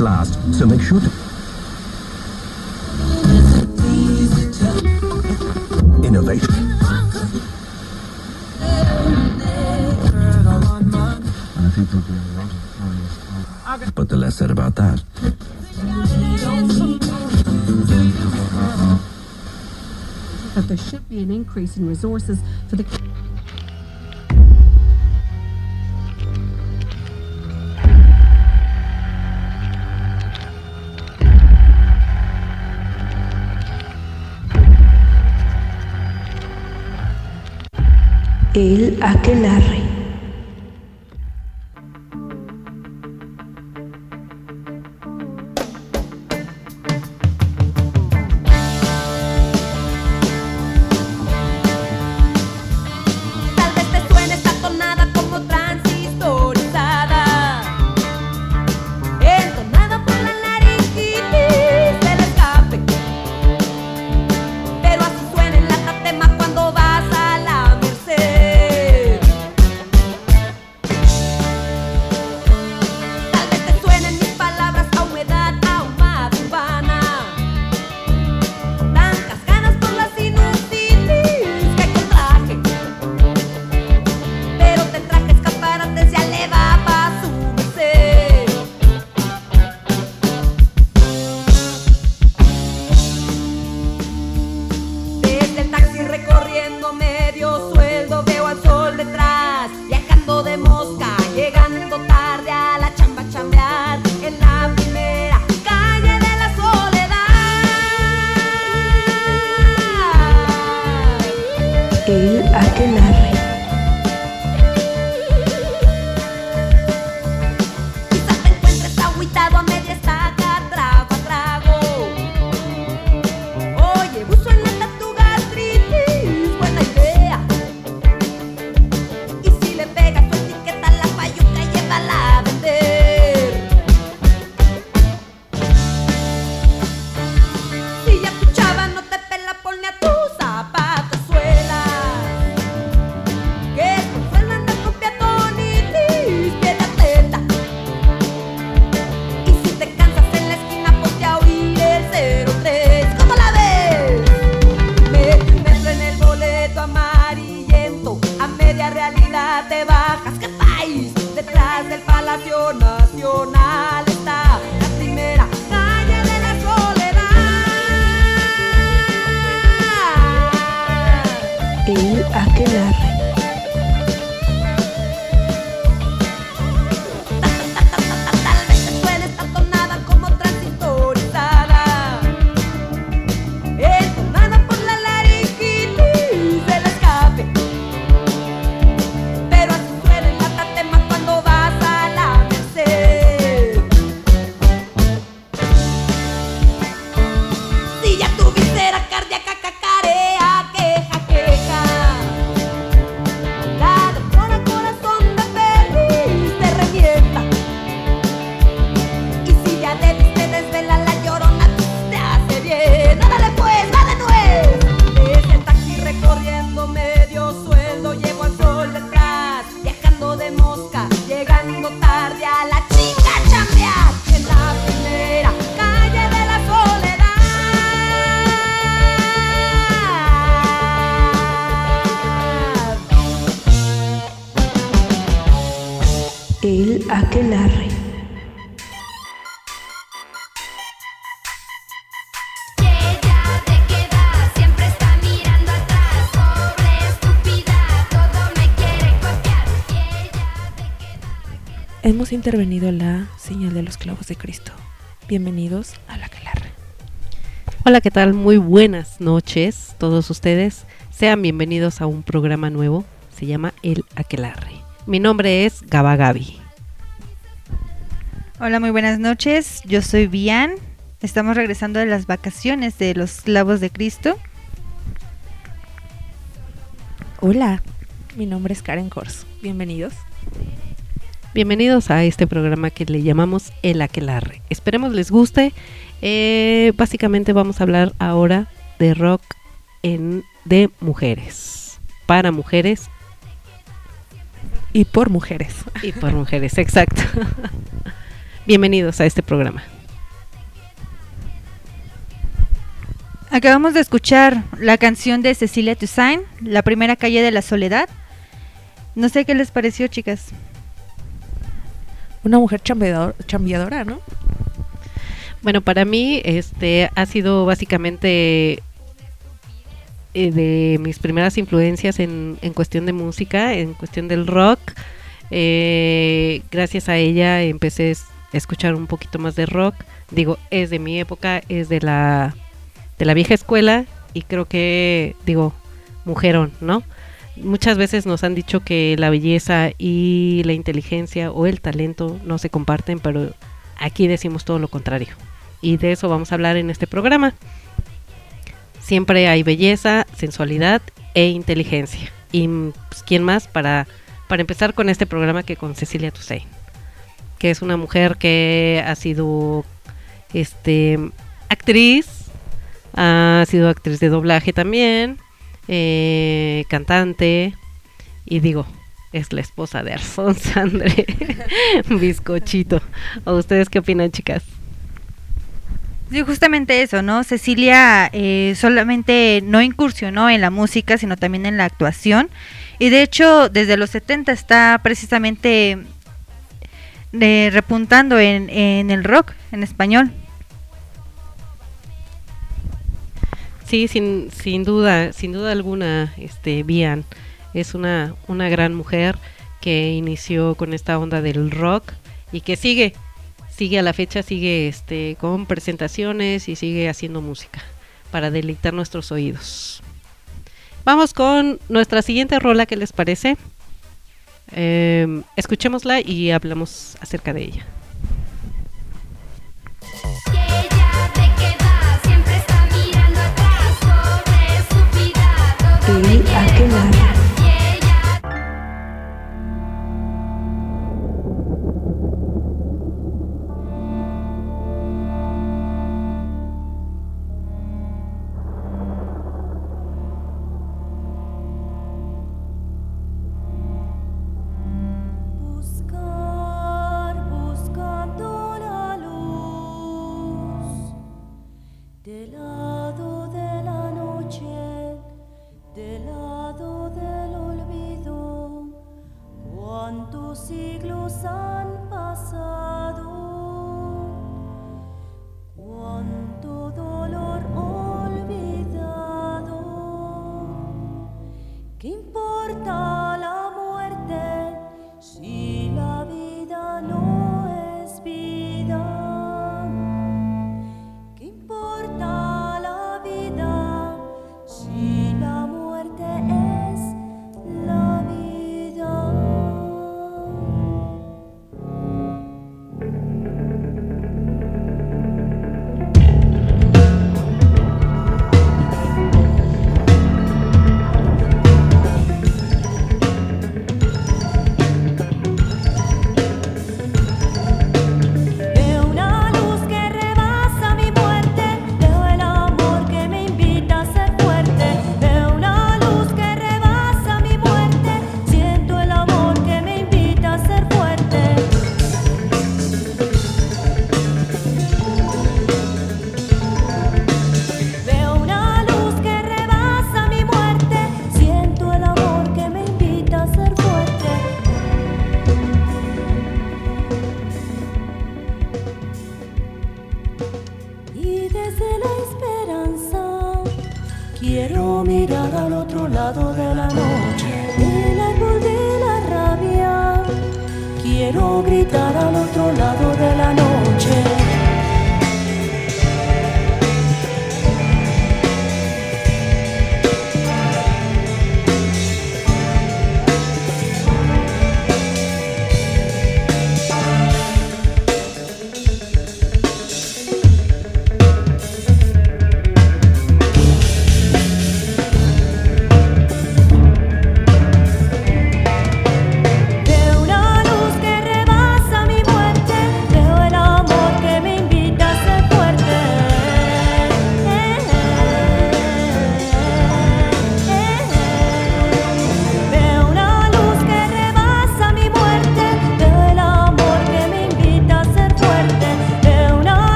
Last, so make sure to... Innovate. But the less said about that. That there should be an increase in resources for the el aquelarre. Intervenido la señal de los clavos de Cristo. Bienvenidos a la Calarre. Hola, ¿qué tal? Muy buenas noches todos ustedes. Sean bienvenidos a un programa nuevo. Se llama El Aquelarre. Mi nombre es Gaba Gaby. Hola, muy buenas noches. Yo soy Bian. Estamos regresando de las vacaciones de los clavos de Cristo. Hola, mi nombre es Karen Kors. Bienvenidos. Bienvenidos a este programa que le llamamos El Aquelarre. Esperemos les guste. Eh, básicamente vamos a hablar ahora de rock en, de mujeres. Para mujeres. Y por mujeres. Y por mujeres, exacto. Bienvenidos a este programa. Acabamos de escuchar la canción de Cecilia Toussaint, La primera calle de la soledad. No sé qué les pareció, chicas. Una mujer chambeador, chambeadora, ¿no? Bueno, para mí este ha sido básicamente eh, de mis primeras influencias en, en, cuestión de música, en cuestión del rock. Eh, gracias a ella empecé a escuchar un poquito más de rock. Digo, es de mi época, es de la, de la vieja escuela y creo que, digo, mujerón, ¿no? Muchas veces nos han dicho que la belleza y la inteligencia o el talento no se comparten, pero aquí decimos todo lo contrario. Y de eso vamos a hablar en este programa. Siempre hay belleza, sensualidad e inteligencia. Y pues, quién más para, para empezar con este programa que con Cecilia Toussaint, que es una mujer que ha sido este actriz, ha sido actriz de doblaje también, eh, cantante y digo, es la esposa de Arzón Sandre, bizcochito. ¿O ustedes qué opinan, chicas? Sí, justamente eso, ¿no? Cecilia eh, solamente no incursionó en la música, sino también en la actuación. Y de hecho, desde los 70 está precisamente eh, repuntando en, en el rock en español. Sí, sin, sin duda, sin duda alguna, este, Bian es una, una gran mujer que inició con esta onda del rock y que sigue, sigue a la fecha, sigue este, con presentaciones y sigue haciendo música para deleitar nuestros oídos. Vamos con nuestra siguiente rola, ¿qué les parece? Eh, escuchémosla y hablamos acerca de ella. El Aquelarre.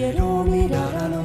Quiero mirar al otro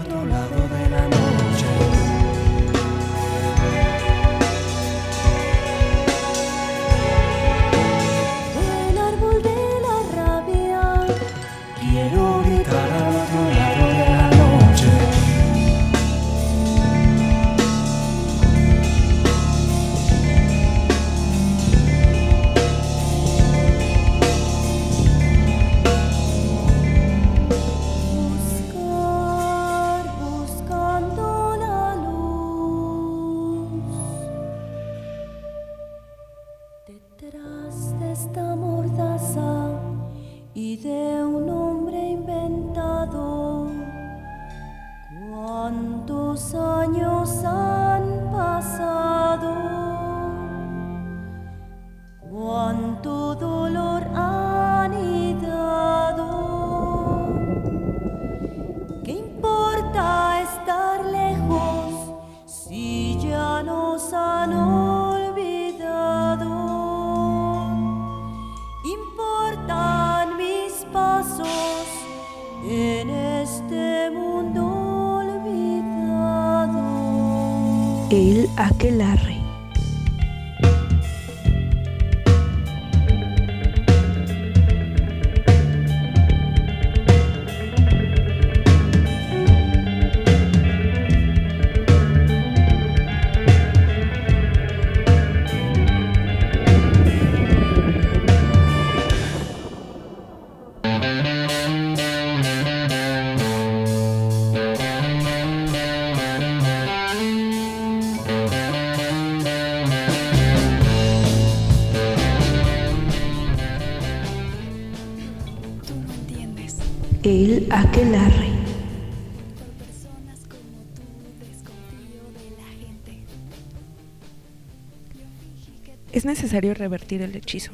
Es necesario revertir el hechizo.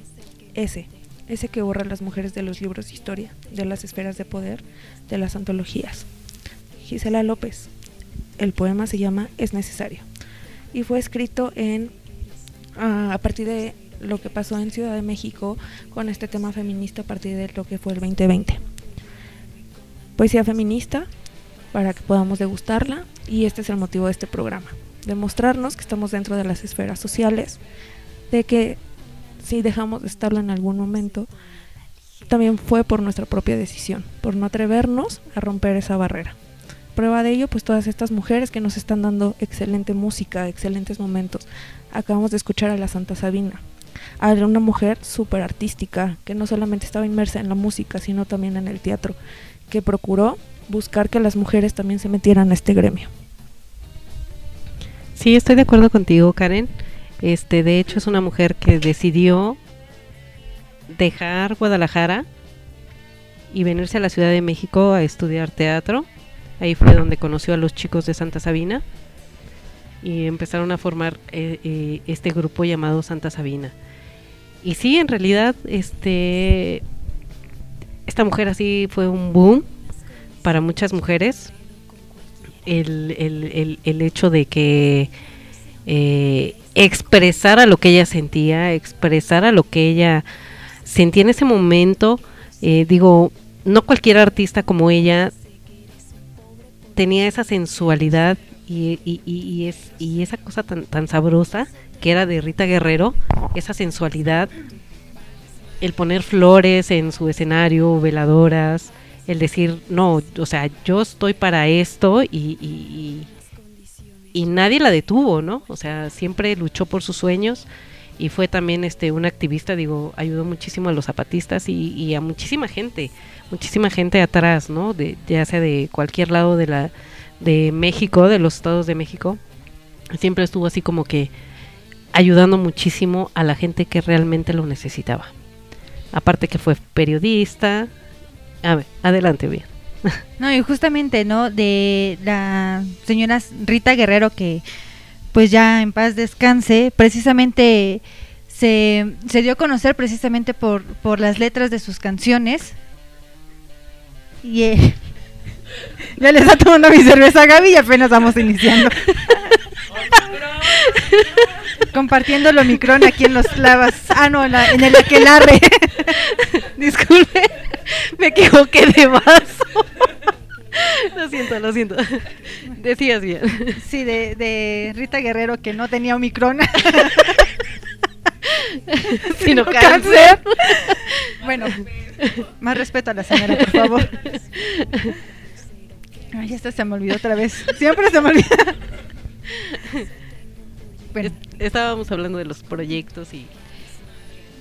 Ese, ese que borra las mujeres de los libros de historia, de las esferas de poder, de las antologías. Gisela López. El poema se llama Es necesario y fue escrito en ah, a partir de lo que pasó en Ciudad de México con este tema feminista a partir de lo que fue el 2020. Poesía feminista para que podamos degustarla y este es el motivo de este programa, demostrarnos que estamos dentro de las esferas sociales, de que si dejamos de estarlo en algún momento, también fue por nuestra propia decisión, por no atrevernos a romper esa barrera. Prueba de ello, pues todas estas mujeres que nos están dando excelente música, excelentes momentos. Acabamos de escuchar a la Santa Sabina, a una mujer súper artística, que no solamente estaba inmersa en la música, sino también en el teatro, que procuró buscar que las mujeres también se metieran a este gremio. Sí, estoy de acuerdo contigo, Karen. Este, de hecho, es una mujer que decidió dejar Guadalajara y venirse a la Ciudad de México a estudiar teatro. Ahí fue donde conoció a los chicos de Santa Sabina y empezaron a formar eh, eh, este grupo llamado Santa Sabina. Y sí, en realidad, este, esta mujer así fue un boom para muchas mujeres. El, el, el, el hecho de que eh, expresara lo que ella sentía, expresara lo que ella sentía en ese momento. Eh, digo, no cualquier artista como ella tenía esa sensualidad y, y, y, y es, y esa cosa tan, tan sabrosa que era de Rita Guerrero, esa sensualidad, el poner flores en su escenario, veladoras, el decir, no, o sea, yo estoy para esto y, y, nadie la detuvo, ¿no? O sea, siempre luchó por sus sueños y fue también este una activista, digo, ayudó muchísimo a los zapatistas y, y a muchísima gente, muchísima gente atrás, ¿no? De, ya sea de cualquier lado de la de México, de los estados de México, siempre estuvo así como que ayudando muchísimo a la gente que realmente lo necesitaba. Aparte que fue periodista. A ver, adelante, bien. No, y justamente, ¿no? De la señora Rita Guerrero que pues ya en paz descanse, precisamente se, se dio a conocer precisamente por, por las letras de sus canciones. Y eh, ya le está tomando mi cerveza a Gaby y apenas vamos iniciando. Compartiendo el Omicron aquí en los clavas. Ah, no, en, la- en el aquelarre. Disculpe, me equivoqué de vaso. siento, lo siento. Decías bien. Sí, de, de Rita Guerrero que no tenía Omicron. Sino Sino cáncer. bueno, más respeto a la señora, por favor. Ay, esta se me olvidó otra vez. Siempre se me olvida. Bueno, Estábamos hablando de los proyectos y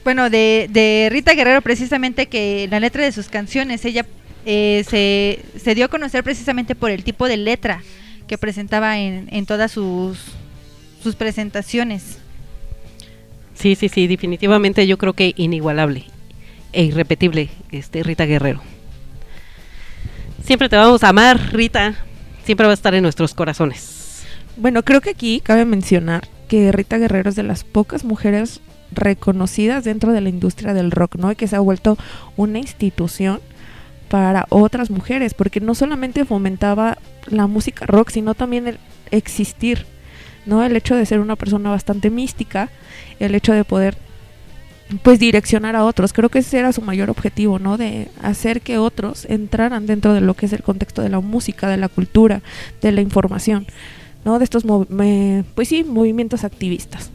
bueno de, de Rita Guerrero precisamente que la letra de sus canciones, ella eh, se, se dio a conocer precisamente por el tipo de letra que presentaba en, en todas sus, sus presentaciones. sí, sí, sí, definitivamente yo creo que inigualable e irrepetible este Rita Guerrero. Siempre te vamos a amar, Rita. Siempre va a estar en nuestros corazones. Bueno, creo que aquí cabe mencionar que Rita Guerrero es de las pocas mujeres reconocidas dentro de la industria del rock, ¿no? Y que se ha vuelto una institución para otras mujeres, porque no solamente fomentaba la música rock, sino también el existir, ¿no? El hecho de ser una persona bastante mística, el hecho de poder pues direccionar a otros. Creo que ese era su mayor objetivo, ¿no? De hacer que otros entraran dentro de lo que es el contexto de la música, de la cultura, de la información, ¿no? De estos, pues sí, movimientos activistas.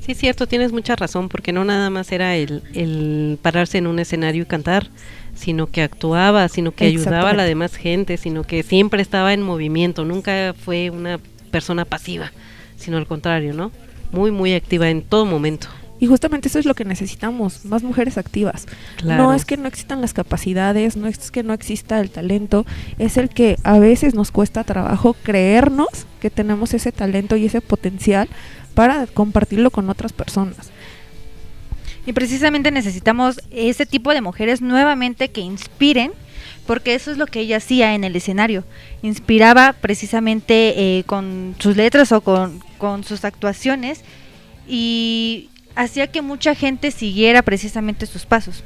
Sí, es cierto, tienes mucha razón, porque no nada más era el, el pararse en un escenario y cantar, sino que actuaba, sino que ayudaba a la demás gente, sino que siempre estaba en movimiento, nunca fue una persona pasiva, sino al contrario, ¿no? Muy, muy activa en todo momento. Y justamente eso es lo que necesitamos, más mujeres activas. Claro. No es que no existan las capacidades, no es que no exista el talento, es el que a veces nos cuesta trabajo creernos que tenemos ese talento y ese potencial para compartirlo con otras personas. Y precisamente necesitamos ese tipo de mujeres nuevamente que inspiren, porque eso es lo que ella hacía en el escenario. Inspiraba precisamente eh, con sus letras o con, con sus actuaciones y hacía que mucha gente siguiera precisamente sus pasos.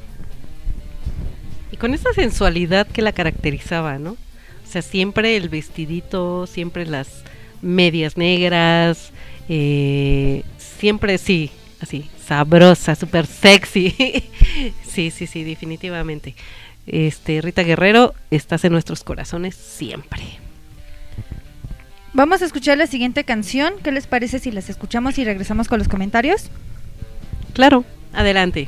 Y con esa sensualidad que la caracterizaba, ¿no? O sea, siempre el vestidito, siempre las medias negras, eh, siempre sí, así, sabrosa, súper sexy. sí, sí, sí, definitivamente. Este, Rita Guerrero, estás en nuestros corazones siempre. Vamos a escuchar la siguiente canción. ¿Qué les parece si las escuchamos y regresamos con los comentarios? Claro, adelante.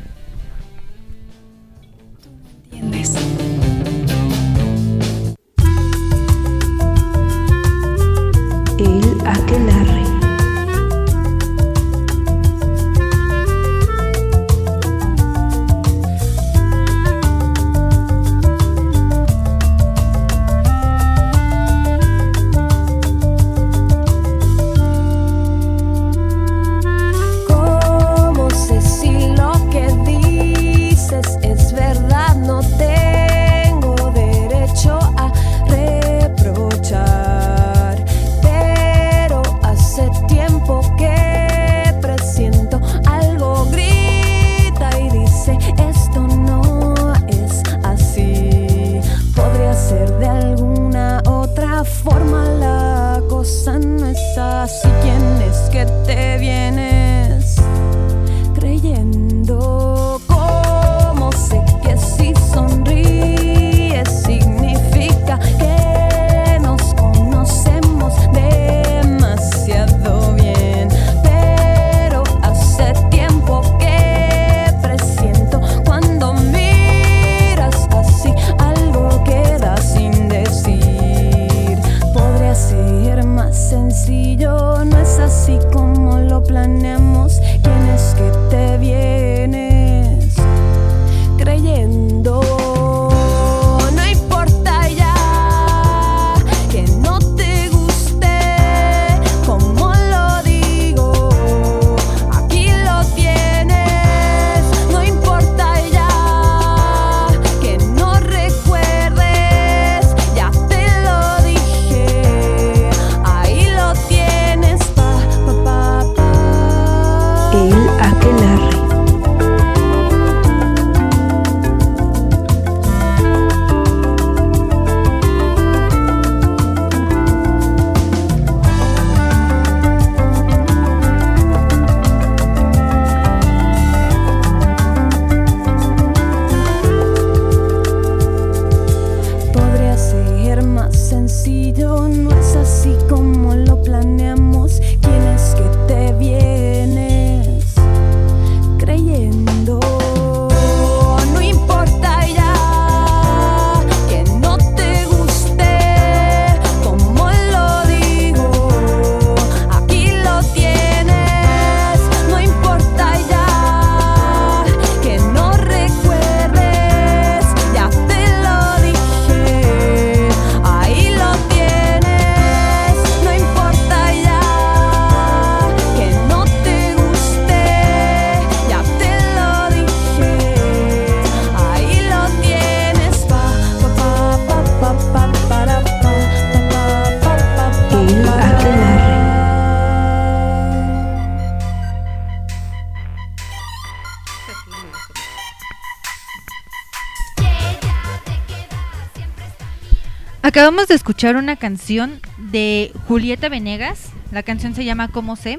Acabamos de escuchar una canción de Julieta Venegas. La canción se llama Como sé.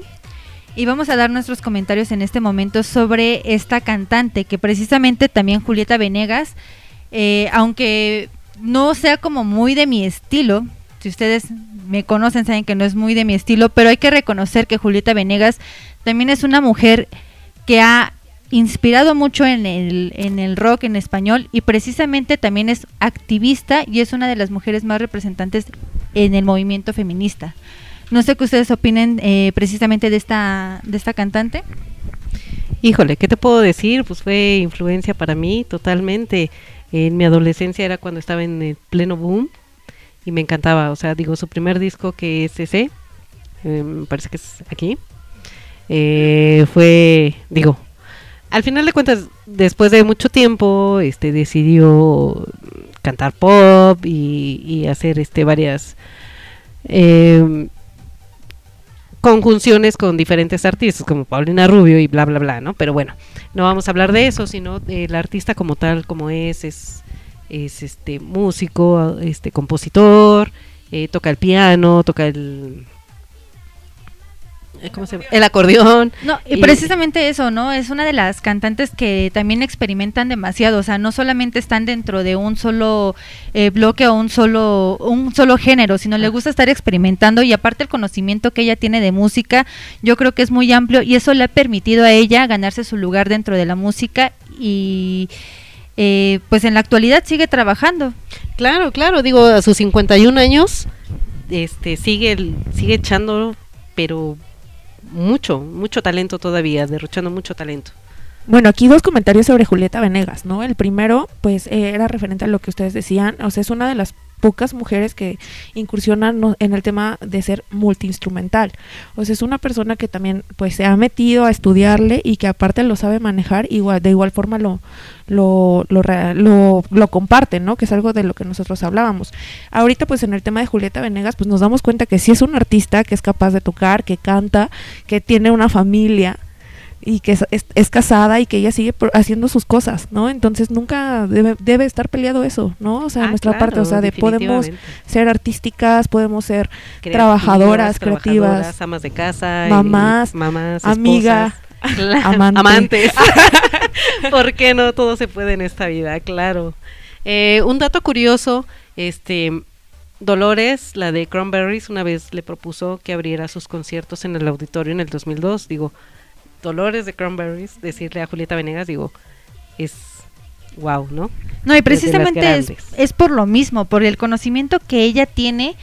Y vamos a dar nuestros comentarios en este momento sobre esta cantante, que precisamente también Julieta Venegas, eh, aunque no sea como muy de mi estilo, si ustedes me conocen saben que no es muy de mi estilo, pero hay que reconocer que Julieta Venegas también es una mujer que ha inspirado mucho en el, en el rock en español y precisamente también es activista y es una de las mujeres más representantes en el movimiento feminista. No sé qué ustedes opinen eh, precisamente de esta, de esta cantante. Híjole, ¿qué te puedo decir? Pues fue influencia para mí totalmente. En mi adolescencia era cuando estaba en el pleno boom y me encantaba. O sea, digo, su primer disco que es ese, eh, me parece que es aquí, eh, fue, digo, al final de cuentas, después de mucho tiempo, este decidió cantar pop y, hacer este varias eh, conjunciones con diferentes artistas como Paulina Rubio y bla bla bla, ¿no? Pero bueno, no vamos a hablar de eso, sino del artista como tal, como es, es, es este músico, este compositor, eh, toca el piano, toca el ¿cómo se llama? el acordeón. No, y Y- precisamente eso, ¿no? Es una de las cantantes que también experimentan demasiado, o sea, no solamente están dentro de un solo eh, bloque o un solo un solo género, sino le gusta estar experimentando y aparte el conocimiento que ella tiene de música, yo creo que es muy amplio y eso le ha permitido a ella ganarse su lugar dentro de la música y eh, pues en la actualidad sigue trabajando. Claro, claro, digo, a sus 51 años este sigue sigue echando pero mucho, mucho talento todavía, derrochando mucho talento. Bueno, aquí dos comentarios sobre Julieta Venegas, ¿no? El primero, pues, eh, era referente a lo que ustedes decían. O sea, es una de las pocas mujeres que incursionan en el tema de ser multiinstrumental. O sea, es una persona que también, pues, se ha metido a estudiarle y que aparte lo sabe manejar, igual, de igual forma lo, lo, lo, lo, ¿no? Que es algo de lo que nosotros hablábamos. Ahorita, pues, en el tema de Julieta Venegas, pues, nos damos cuenta que sí es un artista que es capaz de tocar, que canta, que tiene una familia, y que es, es- es casada y que ella sigue haciendo sus cosas, ¿no? Entonces nunca debe, debe estar peleado eso, ¿no? O sea, Ah, nuestra claro, parte, o sea, de podemos ser artísticas, podemos ser Creativas, trabajadoras, creativas, trabajadoras, amas de casa, mamás, mamás, amiga, esposas, claro, amante. amantes. ¿Por qué no todo se puede en esta vida? Claro. Eh, un dato curioso, este Dolores, la de Cranberries, una vez le propuso que abriera sus conciertos en el auditorio en el 2002. Digo, Dolores de Cranberries, decirle a Julieta Venegas, digo, es wow, ¿no? No, y precisamente es, es por lo mismo, por el conocimiento que ella tiene,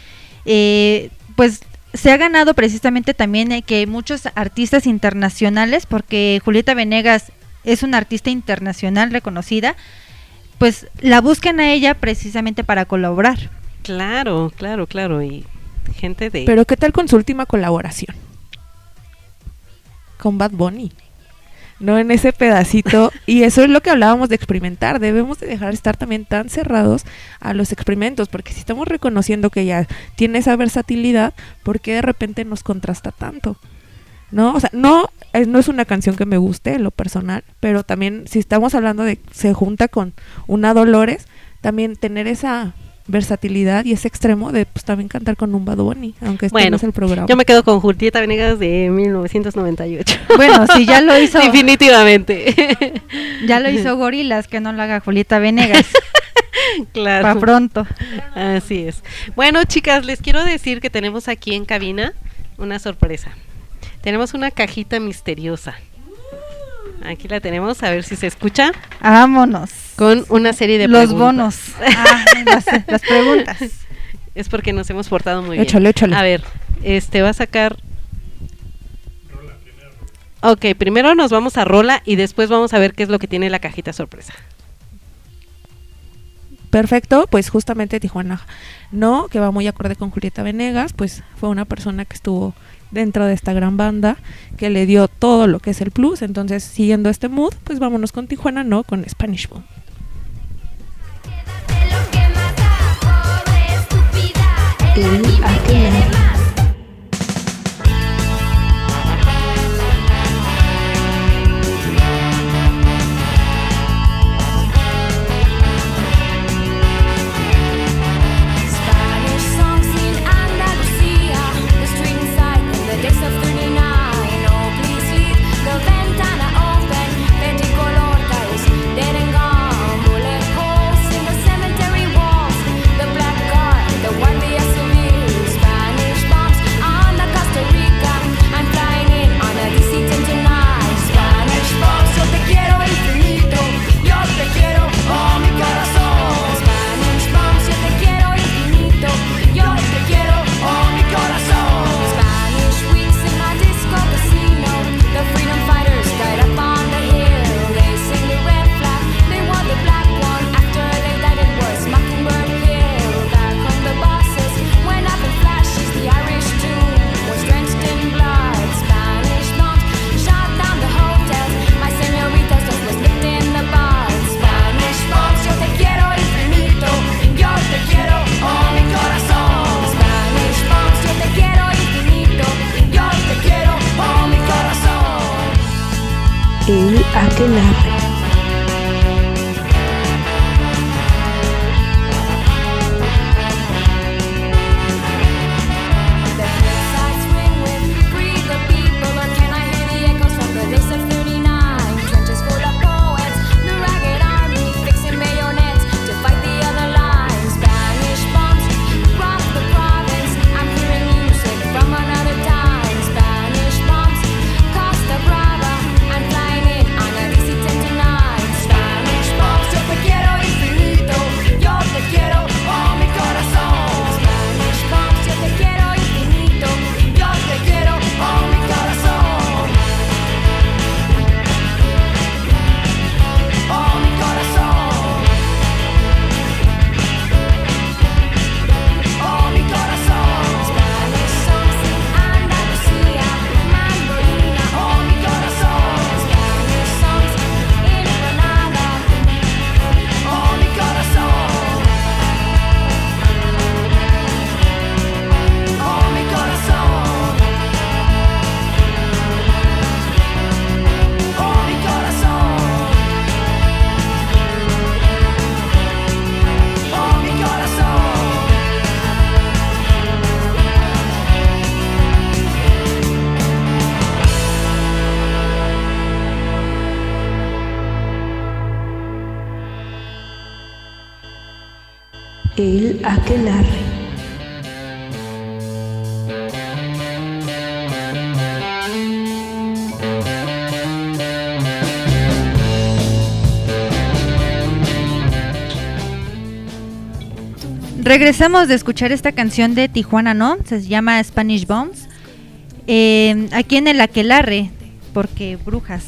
eh, pues se ha ganado precisamente también eh, que muchos artistas internacionales, porque Julieta Venegas es una artista internacional reconocida, pues la buscan a ella precisamente para colaborar. Claro, claro, claro. Y gente de... Pero ¿qué tal con su última colaboración? Con Bad Bunny. No en ese pedacito. y eso es lo que hablábamos de experimentar. Debemos de dejar de estar también tan cerrados a los experimentos. Porque si estamos reconociendo que ella tiene esa versatilidad, ¿por qué de repente nos contrasta tanto? ¿No? O sea, no, es- no es una canción que me guste en lo personal. Pero también si estamos hablando de se junta con una Dolores, también tener esa versatilidad y ese extremo de pues también cantar con un Bad Bunny, aunque este no Bueno, es el programa. Yo me quedo con Julieta Venegas de 1998. Bueno, si ya lo hizo, Definitivamente. ya lo hizo Gorilas, que no lo haga Julieta Venegas. claro. Para pronto. Así es. Bueno, chicas, les quiero decir que tenemos aquí en cabina una sorpresa. Tenemos una cajita misteriosa. Aquí la tenemos, a ver si se escucha. Vámonos. Con una serie de Los preguntas. bonos. Ah, las, las preguntas. Es porque nos hemos portado muy bien. Échale, échale. A ver, este va a sacar. Ok, primero nos vamos a Rola y después vamos a ver qué es lo que tiene la cajita sorpresa. Perfecto, pues justamente Tijuana no, que va muy acorde con Julieta Venegas, pues fue una persona que estuvo dentro de esta gran banda, que le dio todo lo que es el plus, entonces siguiendo este mood, pues vámonos con Tijuana no, con Spanish Boom. El aquelarre. Spanish El aquelarre. Aquelarre. Regresamos de escuchar esta canción de Tijuana, ¿no? Se llama Spanish Bombs. Eh, aquí en el Aquelarre, porque brujas.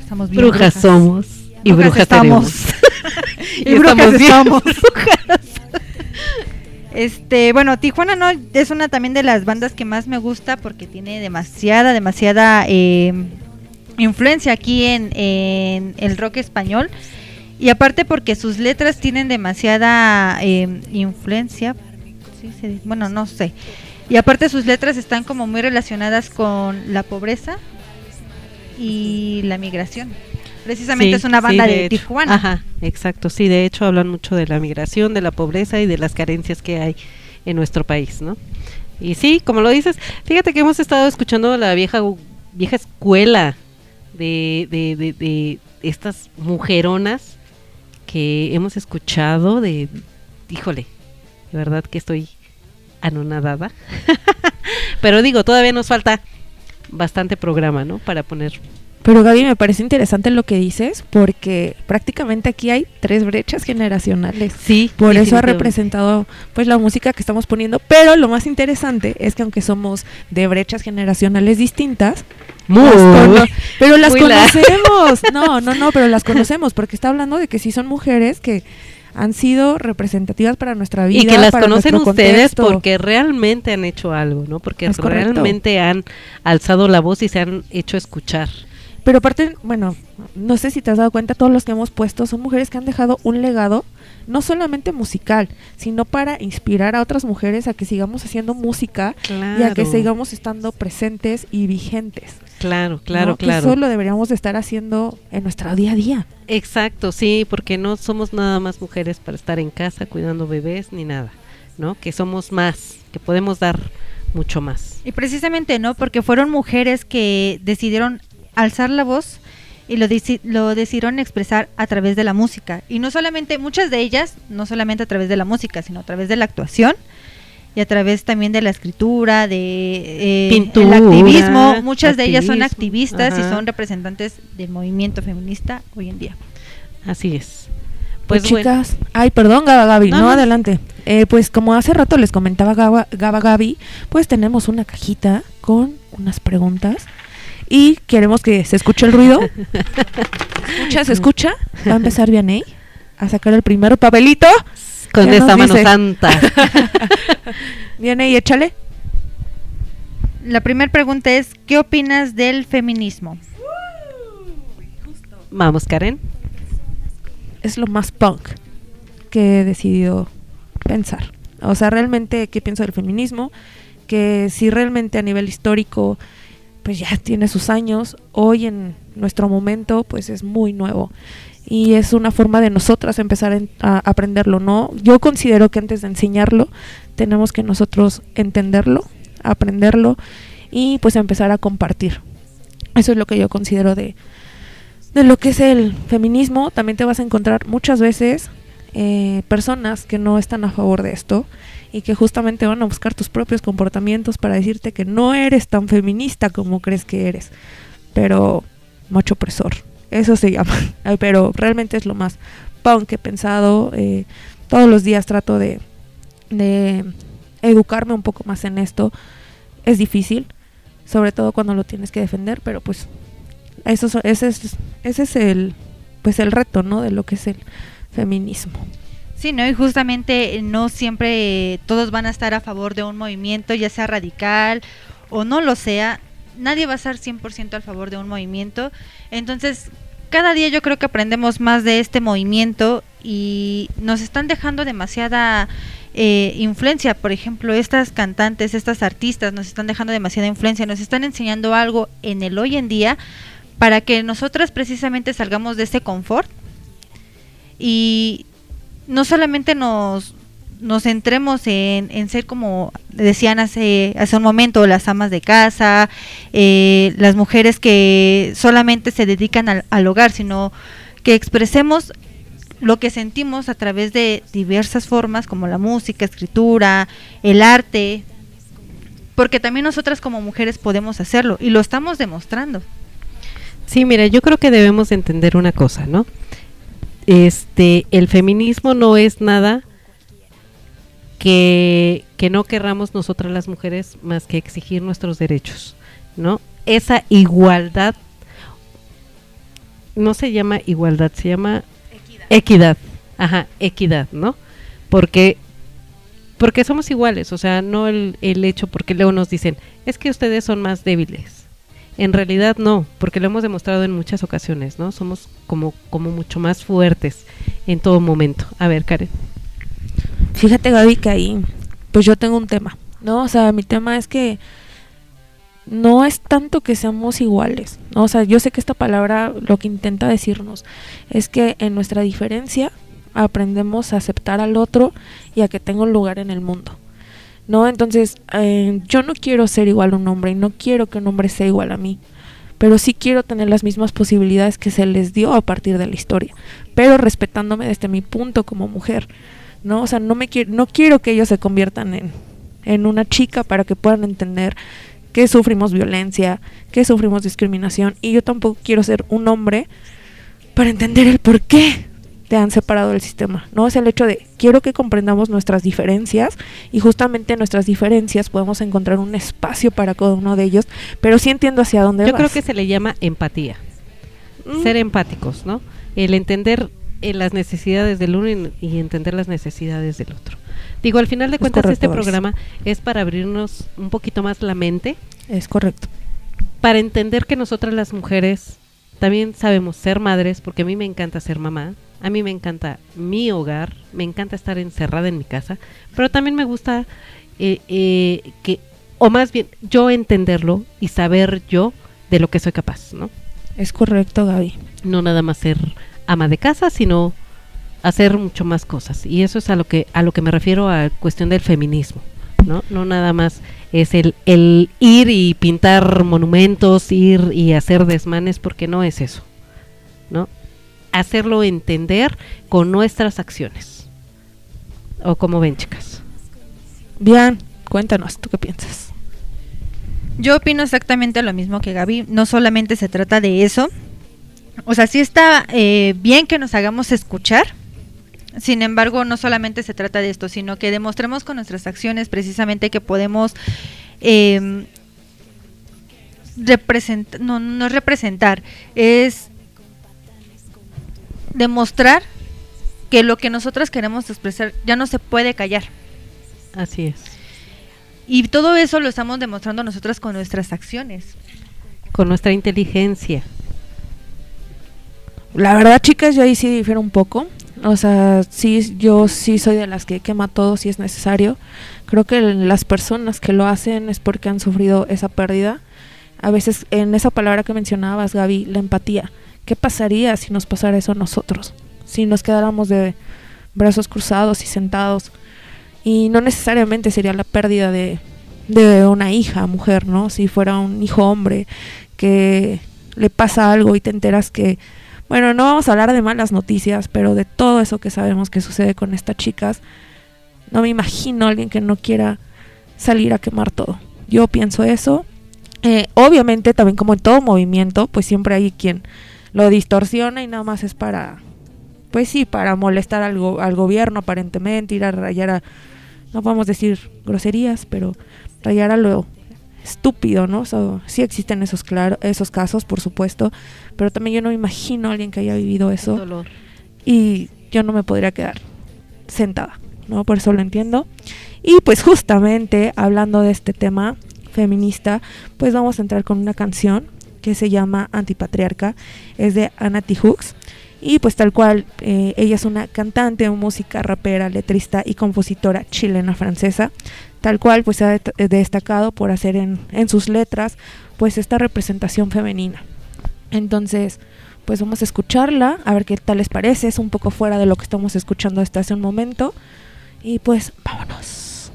Estamos bien Brujas somos y brujas estamos. seremos. y brujas estamos bien estamos. Este, bueno, Tijuana no es una también de las bandas que más me gusta porque tiene demasiada, demasiada eh, influencia aquí en, el rock español. Y aparte porque sus letras tienen demasiada eh, influencia. Bueno, no sé. Y aparte sus letras están como muy relacionadas con la pobreza y la migración. Precisamente Sí, es una banda sí, de, hecho. Tijuana. Ajá, exacto. Sí, de hecho hablan mucho de la migración, de la pobreza y de las carencias que hay en nuestro país, ¿no? Y sí, como lo dices, fíjate que hemos estado escuchando la vieja vieja escuela de, de, de, de estas mujeronas que hemos escuchado de, híjole, de verdad que estoy anonadada. Pero digo, todavía nos falta bastante programa, ¿no? Para poner Pero Gaby, me parece interesante lo que dices porque prácticamente aquí hay tres brechas generacionales. Sí, Por eso ha representado pues la música que estamos poniendo, pero lo más interesante es que aunque somos de brechas generacionales distintas, Muy, las cono- pero las la- conocemos. No, no, no, pero las conocemos porque está hablando de que sí son mujeres que han sido representativas para nuestra vida y que las para conocen ustedes contexto. porque realmente han hecho algo, ¿no? Porque realmente han alzado la voz y se han hecho escuchar. Pero aparte, bueno, no sé si te has dado cuenta, todos los que hemos puesto son mujeres que han dejado un legado, no solamente musical, sino para inspirar a otras mujeres a que sigamos haciendo música y a que sigamos estando presentes y vigentes. Claro, claro, ¿no? claro. Eso lo deberíamos de estar haciendo en nuestro día a día. Exacto, sí, porque no somos nada más mujeres para estar en casa cuidando bebés ni nada, ¿no? Que somos más, que podemos dar mucho más. Y precisamente no, porque fueron mujeres que decidieron alzar la voz y lo, deci- lo decidieron expresar a través de la música. Y no solamente, muchas de ellas, no solamente a través de la música, sino a través de la actuación y a través también de la escritura, de eh, Pintura, el activismo. Muchas de ellas son activistas y son representantes del movimiento feminista hoy en día. Así es. Pues, Pues bueno, chicas, ay, perdón, Gaba Gaby, No, no, no. adelante. Eh, pues como hace rato les comentaba Gaba, Gaba Gaby, pues tenemos una cajita con unas preguntas y queremos que se escuche el ruido. ¿Escucha? ¿Se escucha? Va a empezar Vianey a sacar el primer papelito. con ¿qué esta nos mano dice? santa. Vianey, échale. La primera pregunta es, ¿qué opinas del feminismo? Vamos, Karen. Es lo más punk que he decidido pensar. O sea, realmente, ¿qué pienso del feminismo? Que si realmente a nivel histórico, pues ya tiene sus años, hoy en nuestro momento, pues es muy nuevo. Y es una forma de nosotras empezar a aprenderlo, ¿no? Yo considero que antes de enseñarlo, tenemos que nosotros entenderlo, aprenderlo y pues empezar a compartir. Eso es lo que yo considero de, de lo que es el feminismo. También te vas a encontrar muchas veces eh, personas que no están a favor de esto y que justamente van a buscar tus propios comportamientos para decirte que no eres tan feminista como crees que eres, pero macho opresor. Eso se llama, pero realmente es lo más punk que he pensado. eh, todos los días trato de, de educarme un poco más en esto. Es difícil, sobre todo cuando lo tienes que defender, pero pues eso, so- ese es, ese es el, pues el reto, ¿no? De lo que es el feminismo. Sí, ¿no? Y justamente eh, no siempre eh, todos van a estar a favor de un movimiento, ya sea radical o no lo sea. Nadie va a estar 100% al favor de un movimiento. Entonces, cada día yo creo que aprendemos más de este movimiento y nos están dejando demasiada eh, influencia. Por ejemplo, estas cantantes, estas artistas nos están dejando demasiada influencia, nos están enseñando algo en el hoy en día para que nosotras precisamente salgamos de ese confort y no solamente nos, nos centremos en, en ser como decían hace, hace un momento, las amas de casa, eh, las mujeres que solamente se dedican al, al hogar, sino que expresemos lo que sentimos a través de diversas formas como la música, escritura, el arte, porque también nosotras como mujeres podemos hacerlo y lo estamos demostrando. Sí, mira, yo creo que debemos entender una cosa, ¿no? Este, el feminismo no es nada que, que no querramos nosotras las mujeres más que exigir nuestros derechos, ¿no? Esa igualdad no se llama igualdad, se llama equidad. Ajá, equidad, ¿no? Porque porque somos iguales, o sea, no el, el hecho porque luego nos dicen, es que ustedes son más débiles. En realidad no, porque lo hemos demostrado en muchas ocasiones, ¿no? Somos como, como mucho más fuertes en todo momento. A ver, Karen. Fíjate, Gaby, que ahí, pues yo tengo un tema, ¿no? O sea, mi tema es que no es tanto que seamos iguales, ¿no? O sea, yo sé que esta palabra lo que intenta decirnos es que en nuestra diferencia aprendemos a aceptar al otro y a que tenga un lugar en el mundo. ¿No? Entonces, eh, yo no quiero ser igual a un hombre y no quiero que un hombre sea igual a mí. pero sí quiero tener las mismas posibilidades que se les dio a partir de la historia, pero respetándome desde mi punto como mujer, ¿no? O sea, no, me quiero, no quiero que ellos se conviertan en, en una chica para que puedan entender que sufrimos violencia, que sufrimos discriminación, y yo tampoco quiero ser un hombre para entender el por qué te han separado del sistema, ¿no? Es el hecho de quiero que comprendamos nuestras diferencias y justamente en nuestras diferencias podemos encontrar un espacio para cada uno de ellos, pero sí entiendo hacia dónde Yo vas. creo que se le llama empatía. Mm. Ser empáticos, ¿no? El entender eh, las necesidades del uno y, y entender las necesidades del otro. Digo, al final de Es cuentas correcto, este programa es para abrirnos un poquito más la mente, Es correcto. para entender que nosotras las mujeres también sabemos ser madres, porque a mí me encanta ser mamá, a mí me encanta mi hogar, me encanta estar encerrada en mi casa, pero también me gusta eh, eh, que, o más bien, yo entenderlo y saber yo de lo que soy capaz, ¿no? Es correcto, Gaby. No nada más ser ama de casa, sino hacer mucho más cosas. Y eso es a lo que a lo que me refiero a cuestión del feminismo, ¿no? No nada más es el, el ir y pintar monumentos, ir y hacer desmanes, porque no es eso, ¿no? Hacerlo entender con nuestras acciones. O como ven, chicas. Bien, cuéntanos, ¿tú qué piensas? Yo opino exactamente lo mismo que Gaby. No solamente se trata de eso. O sea, sí está eh, bien que nos hagamos escuchar. Sin embargo, no solamente se trata de esto, sino que demostremos con nuestras acciones precisamente que podemos eh, representar, no, no es representar, es demostrar que lo que nosotras queremos expresar ya no se puede callar. Así es. Y todo eso lo estamos demostrando nosotras con nuestras acciones. Con nuestra inteligencia. La verdad, chicas, yo ahí sí difiero un poco. O sea, sí, yo sí soy de las que quema todo si es necesario. Creo que las personas que lo hacen es porque han sufrido esa pérdida. A veces, en esa palabra que mencionabas, Gaby, la empatía. ¿Qué pasaría si nos pasara eso a nosotros? Si nos quedáramos de brazos cruzados y sentados. Y no necesariamente sería la pérdida de, una hija, mujer, ¿no? Si fuera un hijo hombre que le pasa algo y te enteras que bueno, no vamos a hablar de malas noticias, pero de todo eso que sabemos que sucede con estas chicas, no me imagino a alguien que no quiera salir a quemar todo. Yo pienso eso. Eh, obviamente, también como en todo movimiento, pues siempre hay quien lo distorsiona y nada más es para, pues sí, para molestar al, go- al gobierno aparentemente, ir a rayar a, no podemos decir groserías, pero rayar a lo estúpido, ¿no? So, sí existen esos claro, esos casos, por supuesto, pero también yo no me imagino a alguien que haya vivido eso Dolor. y yo no me podría quedar sentada, ¿no? Por eso lo entiendo. Y pues justamente hablando de este tema feminista, pues vamos a entrar con una canción que se llama Antipatriarca, es de Anna T. Hooks. Y pues tal cual, eh, ella es una cantante, música, rapera, letrista y compositora chilena francesa. Tal cual, pues se ha eh, destacado por hacer en, en sus letras, pues esta representación femenina. Entonces, pues vamos a escucharla, a ver qué tal les parece. Es un poco fuera de lo que estamos escuchando hasta hace un momento. Y pues, vámonos.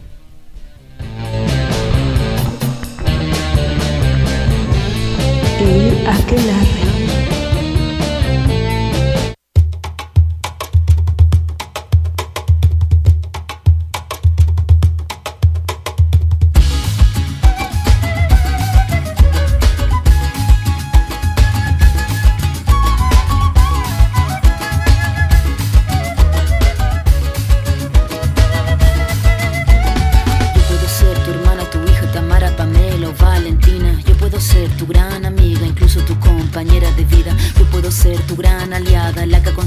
El aquelarre.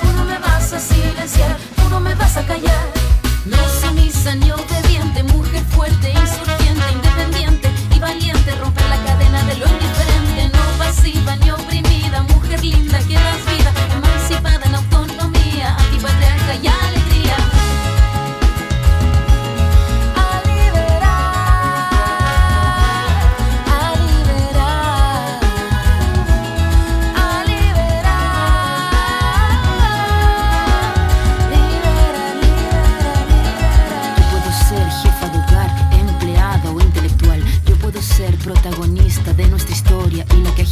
tú no me vas a silenciar, tú no me vas a callar. No sumisa ni obediente, mujer fuerte, insurgente, independiente y valiente, romper la cadena de lo indiferente, no pasiva ni oprimida, mujer linda que das vida, emancipada en autonomía, antipatriarca y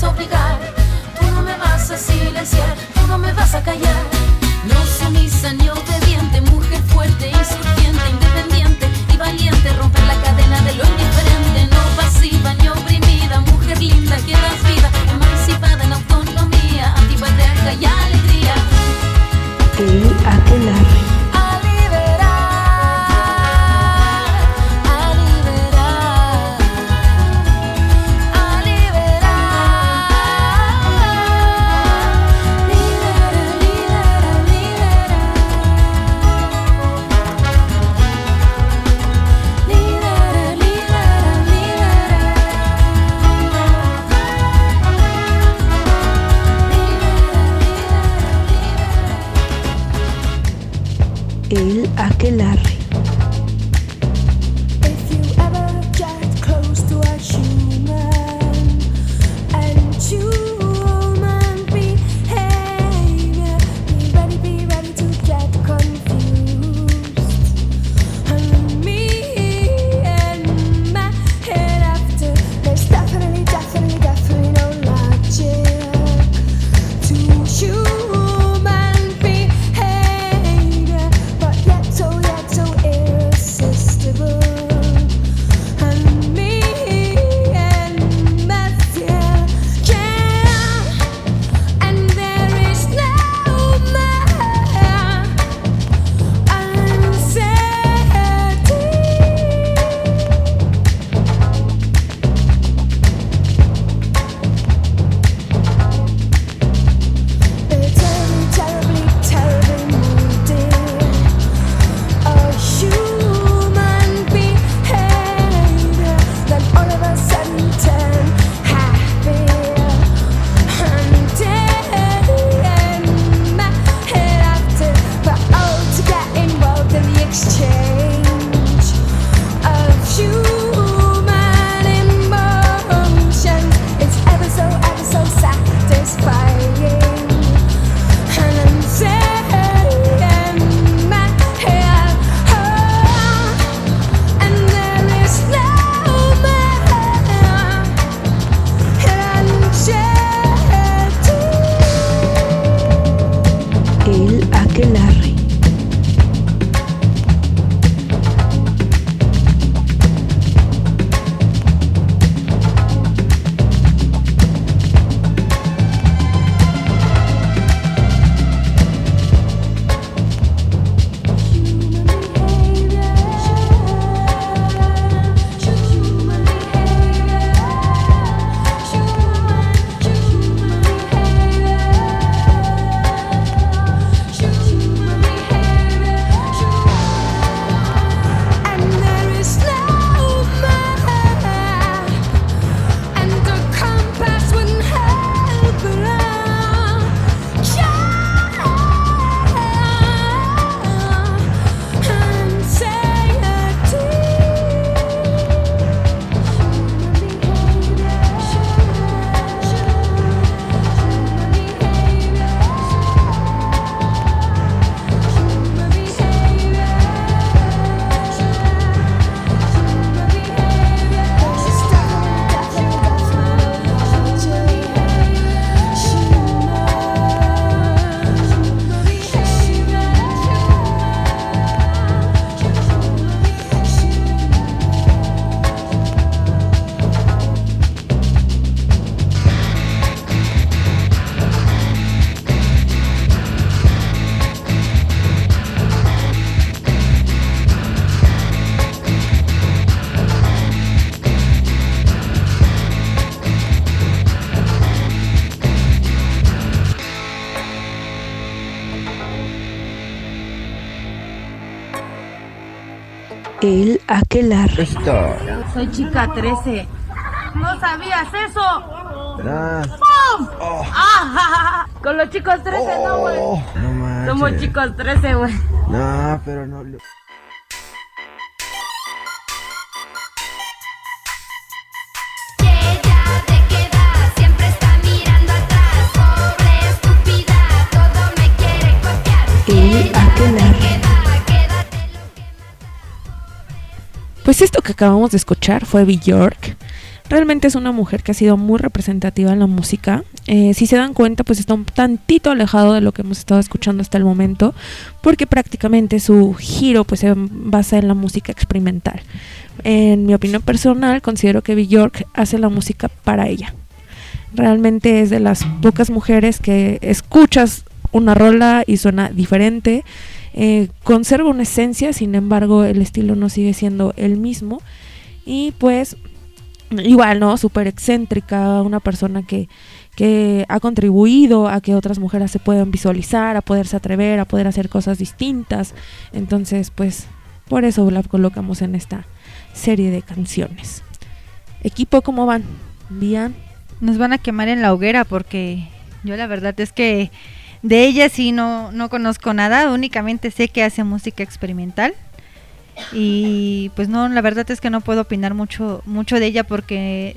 vas obligar, tú no me vas a silenciar, tú no me vas a callar. No sumisa ni obediente, mujer fuerte, insurgiente, independiente y valiente, romper la cadena de lo indiferente, no pasiva ni oprimida, mujer linda que das Soy chica 13. ¿No sabías eso? ¡Pum! Ah. Con los chicos 13, no, güey. No Somos chicos 13, güey. No, pero no. Pues esto que acabamos de escuchar fue Bjork. Realmente es una mujer que ha sido muy representativa en la música. Eh, si se dan cuenta, pues está un tantito alejado de lo que hemos estado escuchando hasta el momento, porque prácticamente su giro pues se basa en la música experimental. En mi opinión personal, considero que Bjork hace la música para ella. Realmente es de las pocas mujeres que escuchas una rola y suena diferente. Eh, conserva una esencia, sin embargo el estilo no sigue siendo el mismo. Y pues igual, ¿no? Súper excéntrica, una persona que, que ha contribuido a que otras mujeres se puedan visualizar, a poderse atrever, a poder hacer cosas distintas. Entonces, pues, por eso la colocamos en esta serie de canciones. Equipo, ¿cómo van? ¿Bien? Nos van a quemar en la hoguera porque yo la verdad es que de ella sí no, no conozco nada, únicamente sé que hace música experimental. Y pues no, la verdad es que no puedo opinar mucho, mucho de ella porque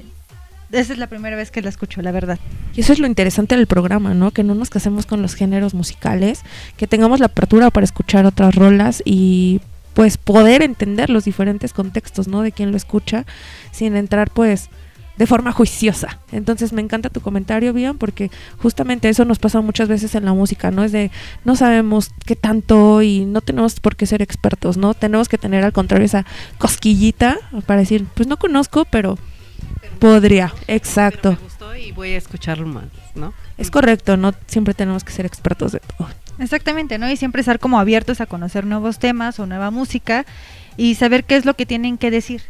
esa es la primera vez que la escucho, la verdad. Y eso es lo interesante del programa, ¿no? Que no nos casemos con los géneros musicales, que tengamos la apertura para escuchar otras rolas y pues poder entender los diferentes contextos, ¿no? De quien lo escucha, sin entrar pues de forma juiciosa. Entonces me encanta tu comentario, bien, porque justamente eso nos pasa muchas veces en la música, ¿no? Es de no sabemos qué tanto y no tenemos por qué ser expertos, ¿no? Tenemos que tener al contrario esa cosquillita para decir, pues no conozco, pero, podría, exacto. Me gustó y voy a escucharlo más, ¿no? Es correcto, no siempre tenemos que ser expertos de todo. Exactamente, ¿no? Y siempre estar como abiertos a conocer nuevos temas o nueva música y saber qué es lo que tienen que decir.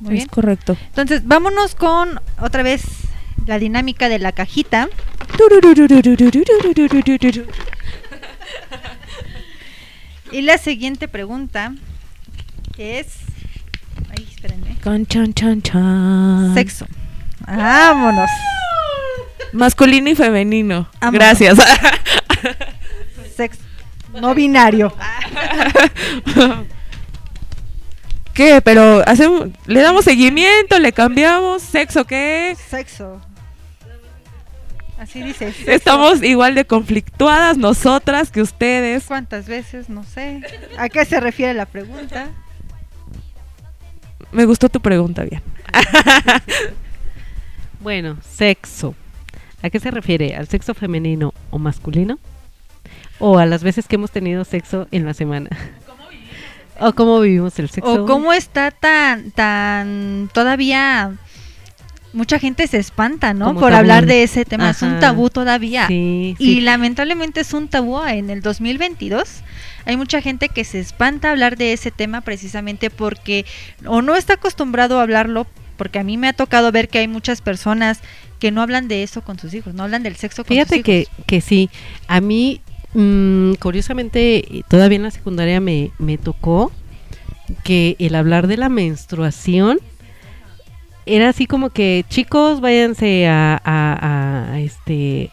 Muy es bien. correcto. Entonces, vámonos con otra vez la dinámica de la cajita. Y la siguiente pregunta es. Ay, espérenme. Con chan chan chan. Sexo. Vámonos. Masculino y femenino. Vámonos. Gracias. Sexo. No binario. ¿Qué? Pero hacemos, le damos seguimiento, le cambiamos, sexo, ¿qué? Sexo. Así dice. sexo. Estamos igual de conflictuadas nosotras que ustedes. ¿Cuántas veces? No sé. ¿A qué se refiere la pregunta? Me gustó tu pregunta, bien. Bueno, sexo. ¿A qué se refiere? ¿Al sexo femenino o masculino? ¿O a las veces que hemos tenido sexo en la semana? ¿O cómo vivimos el sexo? ¿O cómo está tan, tan todavía... Mucha gente se espanta, ¿no? Como Por tabú. hablar de ese tema. Es un tabú todavía. Sí, Y lamentablemente es un tabú en el 2022. Hay mucha gente que se espanta a hablar de ese tema precisamente porque o no está acostumbrado a hablarlo, porque a mí me ha tocado ver que hay muchas personas que no hablan de eso con sus hijos, no hablan del sexo con Fíjate sus que, hijos. que sí, a mí mm, curiosamente todavía en la secundaria me, me tocó que el hablar de la menstruación era así como que chicos váyanse a, este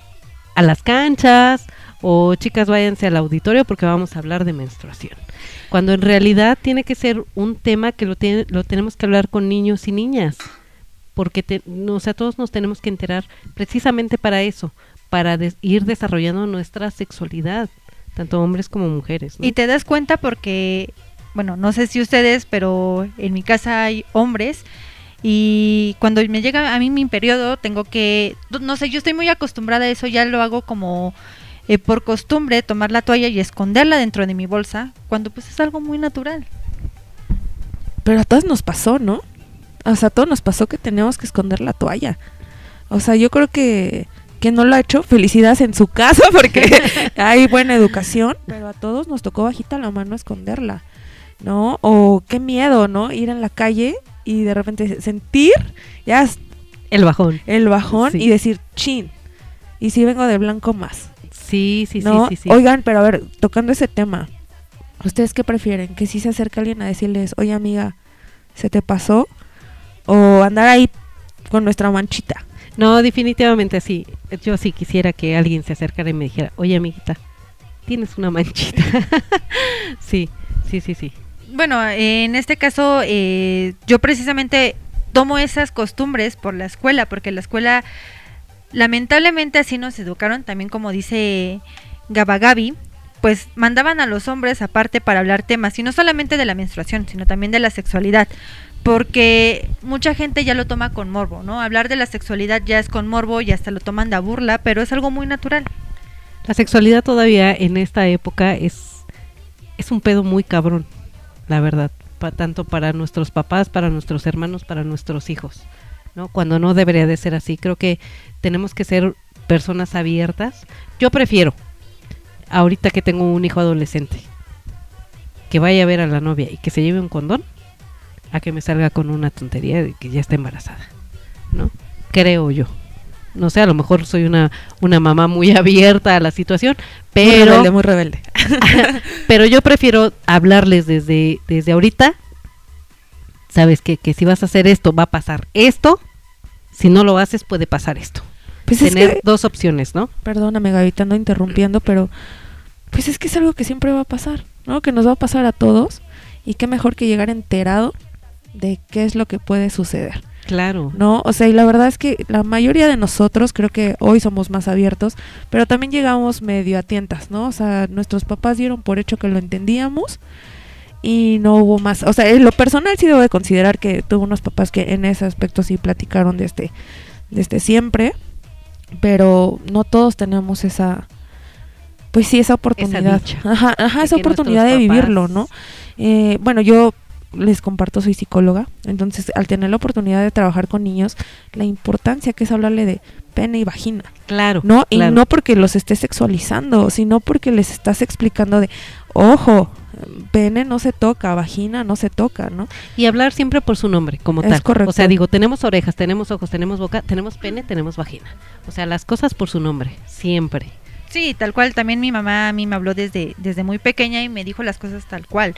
a las canchas o chicas váyanse al auditorio porque vamos a hablar de menstruación. Cuando en realidad tiene que ser un tema que lo, tiene, lo tenemos que hablar con niños y niñas porque te, o sea, todos nos tenemos que enterar precisamente para eso, para des- ir desarrollando nuestra sexualidad, tanto hombres como mujeres. ¿no? Y te das cuenta porque, bueno, no sé si ustedes, pero en mi casa hay hombres y cuando me llega a mí mi periodo tengo que, no sé, yo estoy muy acostumbrada a eso, ya lo hago como eh, por costumbre, tomar la toalla y esconderla dentro de mi bolsa, cuando pues es algo muy natural. Pero a todos nos pasó, ¿no? O sea, a todos nos pasó que teníamos que esconder la toalla. O sea, yo creo que que no lo ha hecho, felicidades en su casa porque hay buena educación, pero a todos nos tocó bajita la mano esconderla, ¿no? O qué miedo, ¿no? Ir en la calle y de repente sentir ya El bajón. el bajón Sí. y decir, chin, y si vengo de blanco más. Sí, sí, ¿no? sí, sí, sí. Oigan, pero a ver, tocando ese tema, ¿ustedes qué prefieren? ¿Que si se acerca alguien a decirles, oye amiga, ¿se te pasó? ¿O andar ahí con nuestra manchita? No, definitivamente sí. Yo sí quisiera que alguien se acercara y me dijera, oye amiguita, tienes una manchita. sí, sí, sí, sí. Bueno, en este caso eh, yo precisamente tomo esas costumbres por la escuela, porque la escuela lamentablemente así nos educaron, también como dice Gabagabi, pues mandaban a los hombres aparte para hablar temas, y no solamente de la menstruación, sino también de la sexualidad. Porque mucha gente ya lo toma con morbo, ¿no? Hablar de la sexualidad ya es con morbo y hasta lo toman de burla, pero es algo muy natural. La sexualidad todavía en esta época es, es un pedo muy cabrón, la verdad. pa- tanto para nuestros papás, para nuestros hermanos, para nuestros hijos. ¿no? Cuando no debería de ser así. Creo que tenemos que ser personas abiertas. Yo prefiero, ahorita que tengo un hijo adolescente, que vaya a ver a la novia y que se lleve un condón, a que me salga con una tontería de que ya está embarazada. ¿No? Creo yo. No sé, a lo mejor soy una, una mamá muy abierta a la situación, Muy pero rebelde, muy rebelde. pero yo prefiero hablarles desde, desde ahorita. Sabes que, que si vas a hacer esto, va a pasar esto. Si no lo haces, puede pasar esto. Pues es Tener que- dos opciones, ¿no? Perdóname, Gavita, ando interrumpiendo, pero pues es que es algo que siempre va a pasar, ¿no? Que nos va a pasar a todos y qué mejor que llegar enterado de qué es lo que puede suceder. Claro. ¿no? O sea, y la verdad es que la mayoría de nosotros creo que hoy somos más abiertos, pero también llegamos medio a tientas, ¿no? O sea, nuestros papás dieron por hecho que lo entendíamos y no hubo más. O sea, en lo personal sí debo de considerar que tuve unos papás que en ese aspecto sí platicaron de este, de este siempre, pero no todos tenemos esa, pues sí, esa oportunidad. dicha ajá, ajá, esa oportunidad de vivirlo, ¿no? Eh, bueno, yo les comparto, soy psicóloga, entonces al tener la oportunidad de trabajar con niños, la importancia que es hablarle de pene y vagina. Claro. ¿no? claro. Y no porque los estés sexualizando, sino porque les estás explicando de, ojo, pene no se toca, vagina no se toca, ¿no? Y hablar siempre por su nombre, como Es tal. correcto. O sea, digo, tenemos orejas, tenemos ojos, tenemos boca, tenemos pene, tenemos vagina. O sea, las cosas por su nombre, siempre. Sí, tal cual. También mi mamá a mí me habló desde, desde muy pequeña y me dijo las cosas tal cual.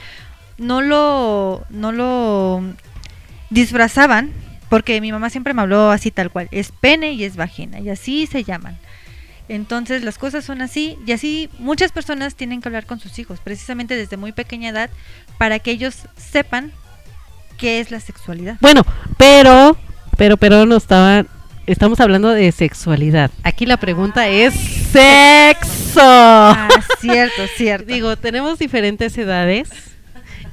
No lo, no lo disfrazaban porque mi mamá siempre me habló así tal cual. Es pene y es vagina y así se llaman. Entonces las cosas son así y así muchas personas tienen que hablar con sus hijos precisamente desde muy pequeña edad para que ellos sepan qué es la sexualidad. Bueno, pero, pero, pero no estaba, estamos hablando de sexualidad. Aquí la pregunta es sexo. Ah, cierto, cierto. Digo, tenemos diferentes edades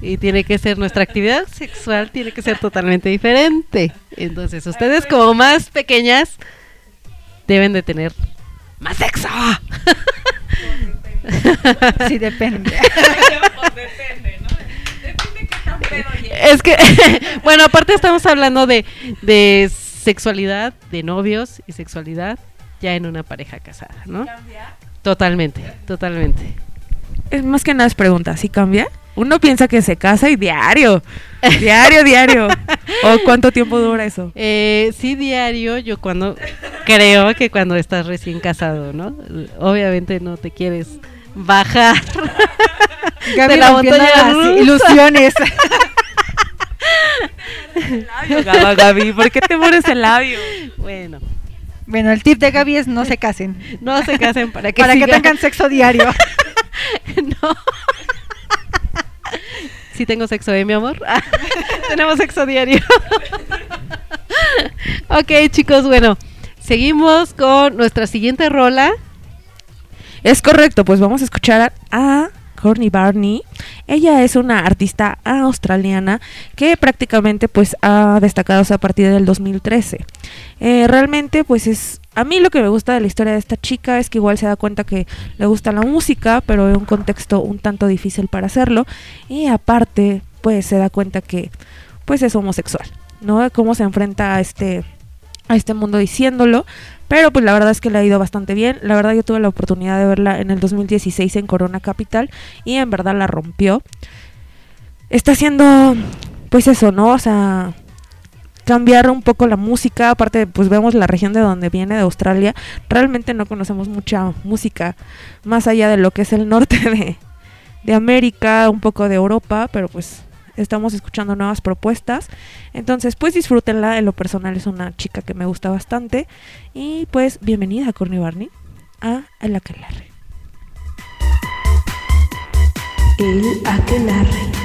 y tiene que ser nuestra actividad sexual tiene que ser totalmente diferente. Entonces, ustedes como más pequeñas deben de tener más sexo. Sí, depende. Es que, bueno, aparte estamos hablando de, de sexualidad, de novios y sexualidad ya en una pareja casada, ¿no? Totalmente, totalmente. Es más que nada es pregunta, ¿sí cambia? Uno piensa que se casa y diario, diario, diario. ¿O cuánto tiempo dura eso? Eh, sí, diario, yo cuando creo que cuando estás recién casado, ¿no? Obviamente no te quieres bajar Gaby de la montaña las rusa. ilusiones. Gaby, ¿por qué te mueres el labio? Bueno, Bueno, el tip de Gaby es no se casen. no se casen para que para que tengan sexo diario. no. Sí tengo sexo, ¿eh, mi amor? Tenemos sexo diario. ok, chicos, bueno, seguimos con nuestra siguiente rola. Es correcto, pues vamos a escuchar a Courtney Barney. Ella es una artista australiana que prácticamente pues ha destacado a partir del 2013. Eh, realmente pues es a mí lo que me gusta de la historia de esta chica es que igual se da cuenta que le gusta la música, pero en un contexto un tanto difícil para hacerlo y aparte pues se da cuenta que pues es homosexual, ¿no? Cómo se enfrenta a este a este mundo diciéndolo, pero pues la verdad es que le ha ido bastante bien. La verdad yo tuve la oportunidad de verla en el 2016 en Corona Capital y en verdad la rompió. Está haciendo pues eso, ¿no? O sea, cambiar un poco la música, aparte pues vemos la región de donde viene, de Australia, realmente no conocemos mucha música más allá de lo que es el norte de, de América, un poco de Europa, pero pues estamos escuchando nuevas propuestas. Entonces, pues disfrútenla. En lo personal es una chica que me gusta bastante. Y pues, bienvenida, Courtney Barney, a El Aquelarre. El aquelarre.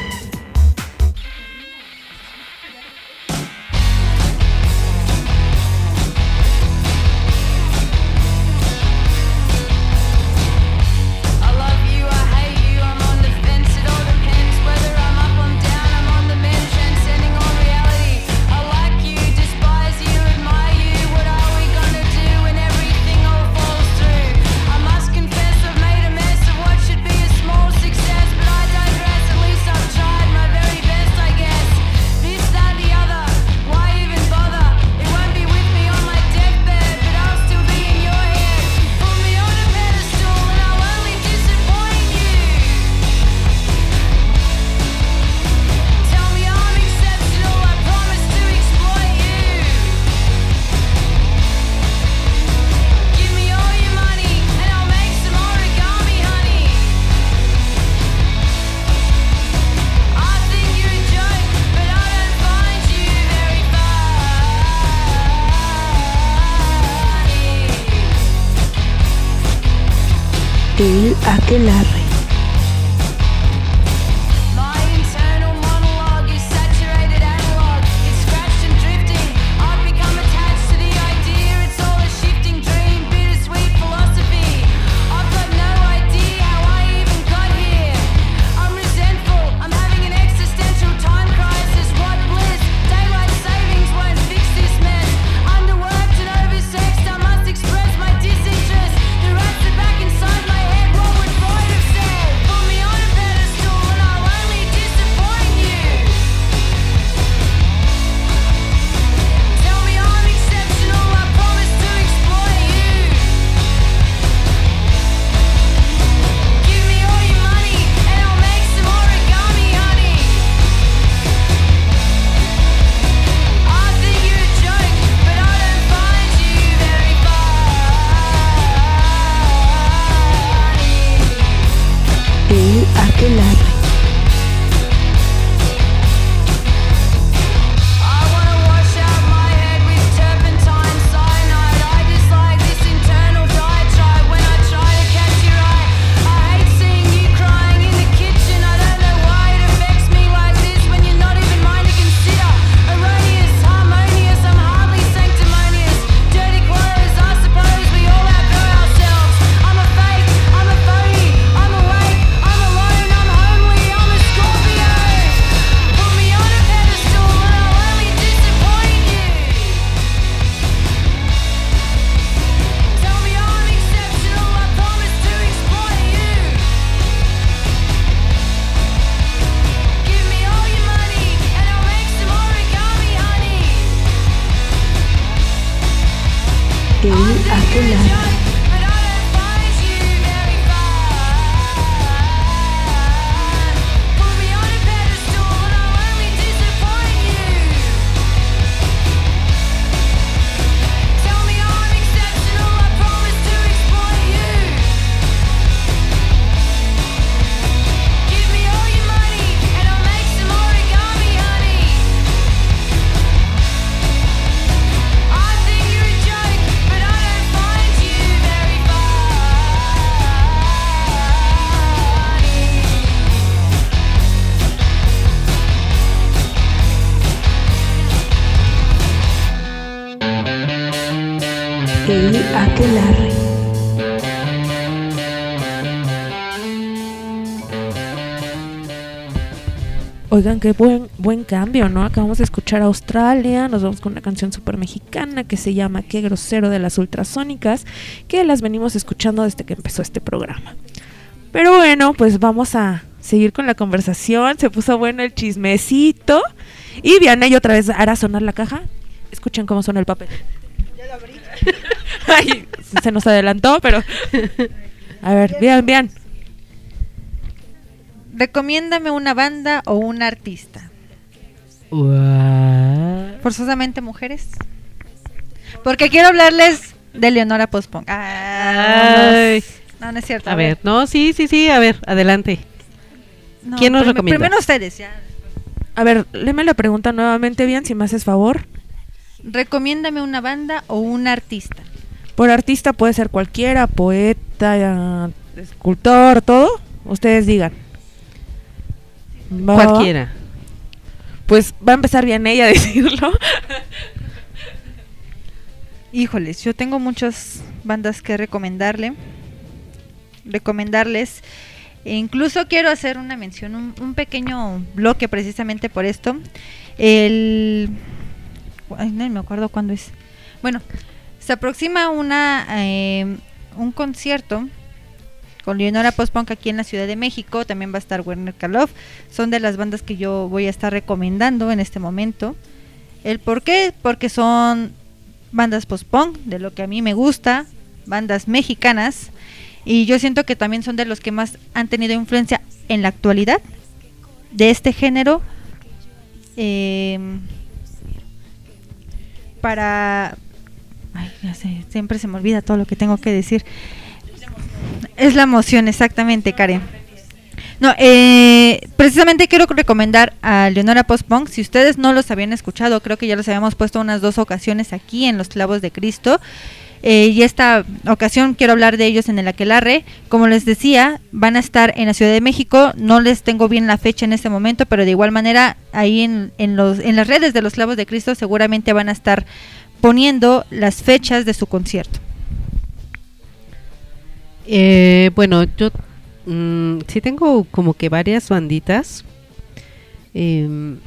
Oigan, qué buen, buen cambio, ¿no? Acabamos de escuchar a Australia, nos vamos con una canción súper mexicana que se llama Qué grosero de las ultrasónicas, que las venimos escuchando desde que empezó este programa. Pero bueno, pues vamos a seguir con la conversación, se puso bueno el chismecito. Y Vianey otra vez hará sonar la caja. Escuchen cómo suena el papel. Ya lo abrí. Ay, se nos adelantó, pero... A ver, bien, bien. Recomiéndame una banda o un artista. Forzosamente mujeres. Porque quiero hablarles de Leonora Pospong. Ah, Ay. no, no es cierto. A ver, no, sí, sí, sí, a ver, adelante. No, ¿Quién nos prim- recomienda? Primero ustedes, ya. A ver, léeme la pregunta nuevamente bien, si me haces favor. Recomiéndame una banda o un artista. Por artista puede ser cualquiera, poeta, eh, escultor, todo. Ustedes digan. Va. Cualquiera. Pues va a empezar bien ella a decirlo. Híjoles, yo tengo muchas bandas que recomendarle. Recomendarles. E incluso quiero hacer una mención, un, un pequeño bloque precisamente por esto. El. Ay, no me acuerdo cuándo es. Bueno, se aproxima una eh, un concierto con Leonora Postpunk aquí en la Ciudad de México. También va a estar Werner Karloff. Son de las bandas que yo voy a estar recomendando en este momento. ¿El por qué? Porque son bandas post-punk, de lo que a mí me gusta, bandas mexicanas, y yo siento que también son de los que más han tenido influencia en la actualidad de este género eh, para... Ay, ya sé, siempre se me olvida todo lo que tengo que decir. Es la emoción, exactamente, Karen. No, eh, precisamente quiero recomendar a Leonora Postpunk. Si ustedes no los habían escuchado, creo que ya los habíamos puesto unas dos ocasiones aquí en Los Clavos de Cristo. Eh, y esta ocasión quiero hablar de ellos en el Aquelarre. Como les decía, van a estar en la Ciudad de México. No les tengo bien la fecha en este momento, pero de igual manera ahí en, en los, en las redes de los Clavos de Cristo seguramente van a estar poniendo las fechas de su concierto. Eh, bueno, yo mm, sí tengo como que varias banditas. Em,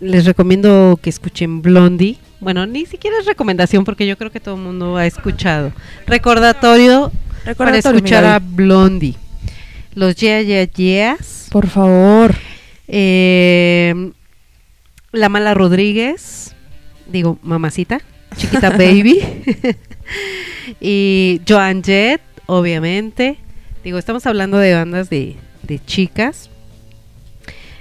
les recomiendo que escuchen Blondie. Bueno, ni siquiera es recomendación porque yo creo que todo el mundo ha escuchado. Recordatorio, para Recordatorio, escuchar Miguel. a Blondie. Los Yeah Yeah Yeahs. Por favor. Eh, la Mala Rodríguez, digo, mamacita, chiquita baby. y Joan Jett, obviamente. Digo, estamos hablando de bandas de, de chicas.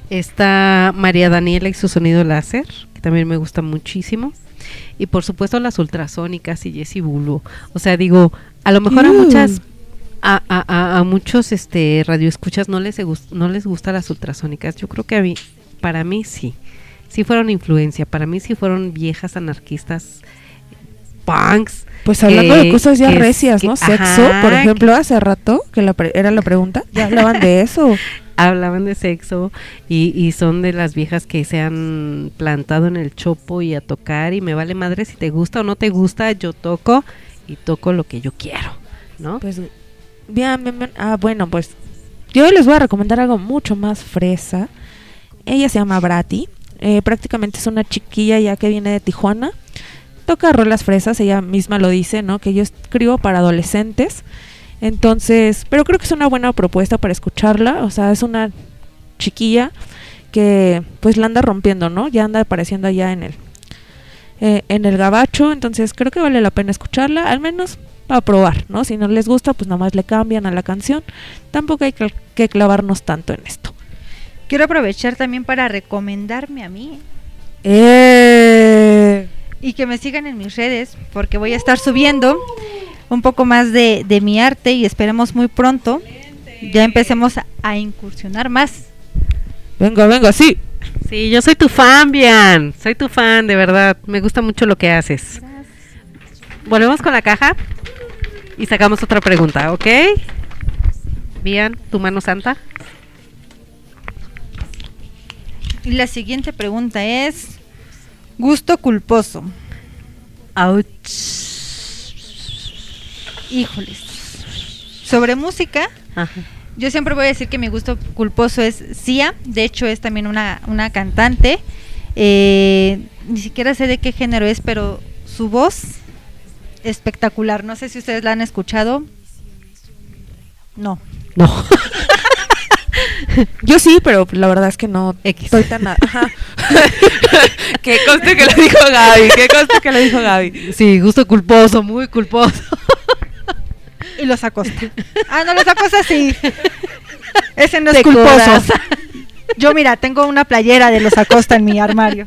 Está María Daniela y su sonido láser, que también me gusta muchísimo. Y por supuesto las ultrasónicas y Jessie Bulbo. O sea, digo, a lo mejor a Ew. muchas a, a, a- muchos este radioescuchas no les no les gustan las ultrasónicas. Yo creo que a mí, para mí sí. Sí fueron influencia, para mí sí fueron viejas anarquistas punks. Pues hablando de cosas ya que- recias, que- ¿no? Sexo, ajá, por ejemplo, hace rato, que la pre- era la pregunta, ya hablaban de eso. hablaban de sexo y, y son de las viejas que se han plantado en el chopo y a tocar y me vale madre si te gusta o no te gusta, yo toco y toco lo que yo quiero, ¿no? Pues, bien, bien, bien. Ah, bueno, pues yo les voy a recomendar algo mucho más fresa. Ella se llama Brati. eh, prácticamente es una chiquilla ya que viene de Tijuana. Toca rolas fresas, ella misma lo dice, ¿no? Que yo escribo para adolescentes. Entonces, pero creo que es una buena propuesta para escucharla. O sea, es una chiquilla que pues la anda rompiendo, ¿no? Ya anda apareciendo allá en el eh, en el gabacho, entonces creo que vale la pena escucharla, al menos para probar, ¿no? Si no les gusta, pues nada más le cambian a la canción. Tampoco hay que, que clavarnos tanto en esto. Quiero aprovechar también para recomendarme a mí Eh, y que me sigan en mis redes porque voy a estar subiendo un poco más de, de mi arte y esperemos muy pronto ya empecemos a, a incursionar más. venga, venga, sí. Sí, yo soy tu fan, Bian. Soy tu fan, de verdad. Me gusta mucho lo que haces. Volvemos con la caja y sacamos otra pregunta, ¿ok? Bian, tu mano santa. Y la siguiente pregunta es gusto culposo. Ouch. Híjoles. Sobre música, Ajá. yo siempre voy a decir que mi gusto culposo es Sia. De hecho, es también una, una cantante. Eh, ni siquiera sé de qué género es, pero su voz espectacular. No sé si ustedes la han escuchado. No. No. Yo sí, pero la verdad es que no X. estoy tan... Ajá. que conste que lo dijo Gaby, que conste que lo dijo Gaby. Sí, gusto culposo, muy culposo. Y los acosta. Ah, no, los acosta sí. Ese no es Te culposo. cobras. Yo, mira, tengo una playera de los acosta en mi armario.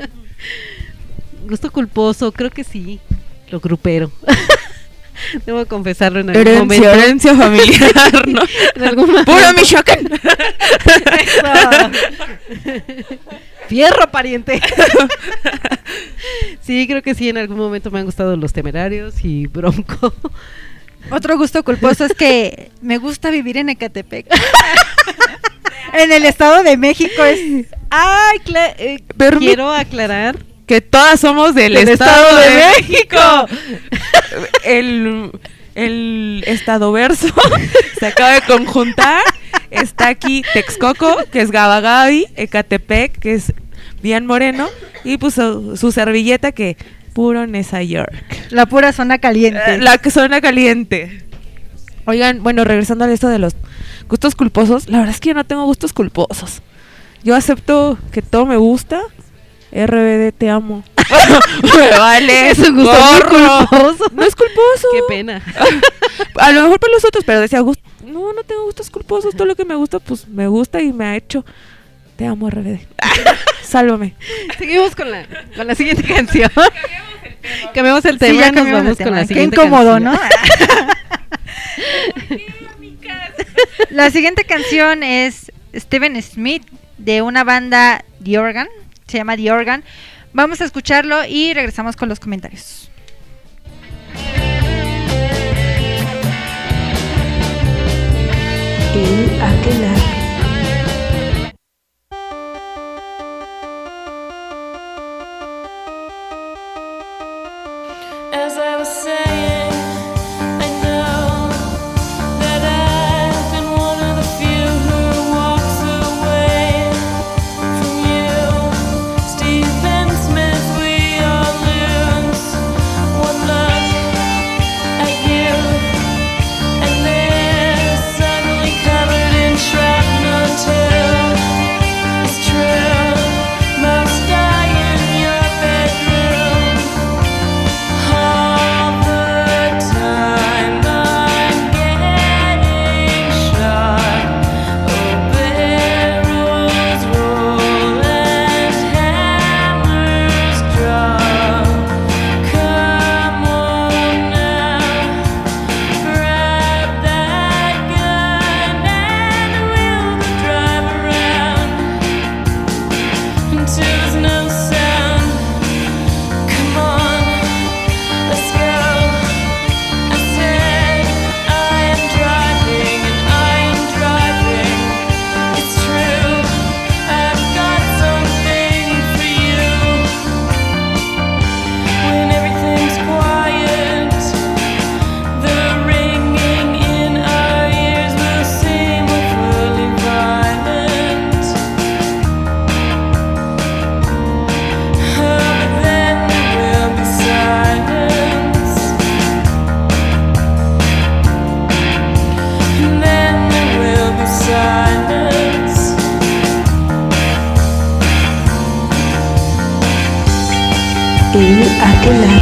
Gusto culposo, creo que sí. Lo grupero. Debo confesarlo en algún Herencia, momento. herencia familiar, ¿no? Puro. Michoacán. Fierro, pariente. sí, creo que sí, en algún momento me han gustado los temerarios y Bronco. Otro gusto culposo es que me gusta vivir en Ecatepec. en el Estado de México es... Ay, cla- eh, quiero aclarar. Que todas somos del, Del Estado, Estado de, de México. el, el estado verso se acaba de conjuntar. Está aquí Texcoco, que es Gabagabi, Ecatepec, que es bien moreno, y pues su, su servilleta que puro Nesa York. La pura zona caliente. Eh, La que suena caliente. Oigan, bueno, regresando a esto de los gustos culposos, la verdad es que yo no tengo gustos culposos. Yo acepto que todo me gusta. RBD, te amo. me vale. Es un gusto culposo. No es culposo. Qué pena. A lo mejor para los otros, pero decía, "Gust- no, no tengo gustos culposos. Todo lo que me gusta, pues me gusta y me ha hecho. Te amo, RBD. Sálvame. Seguimos con la, con la siguiente canción. Cambiamos el Sí, tema ya y nos cambiamos vamos con la Qué siguiente incómodo, canción. ¿no? La siguiente canción es Steven Smith de una banda The Organ se llama The Organ. Vamos a escucharlo y regresamos con los comentarios. Aquella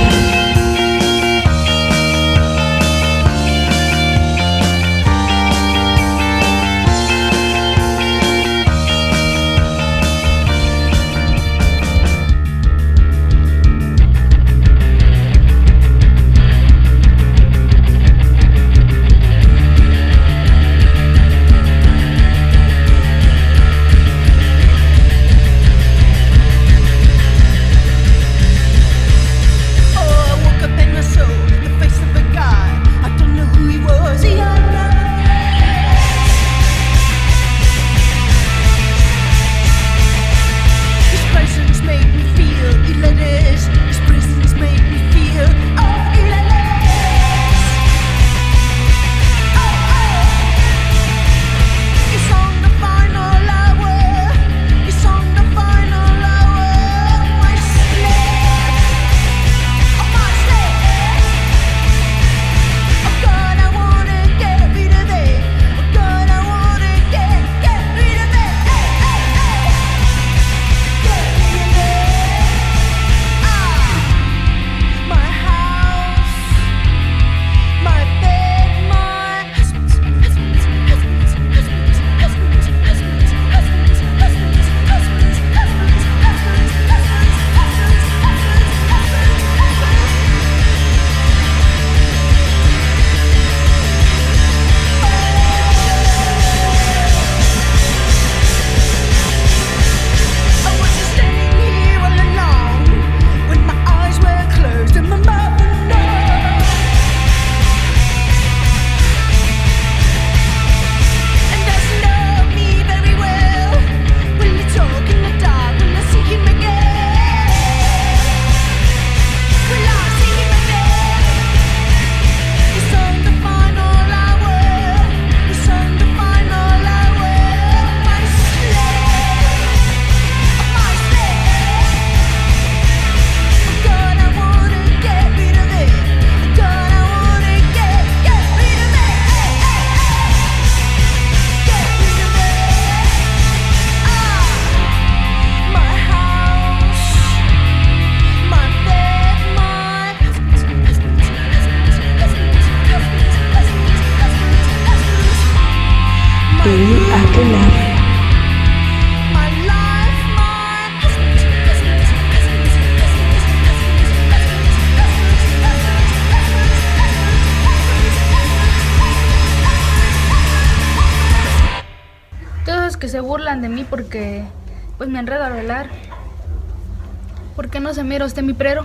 compañeros de mi prero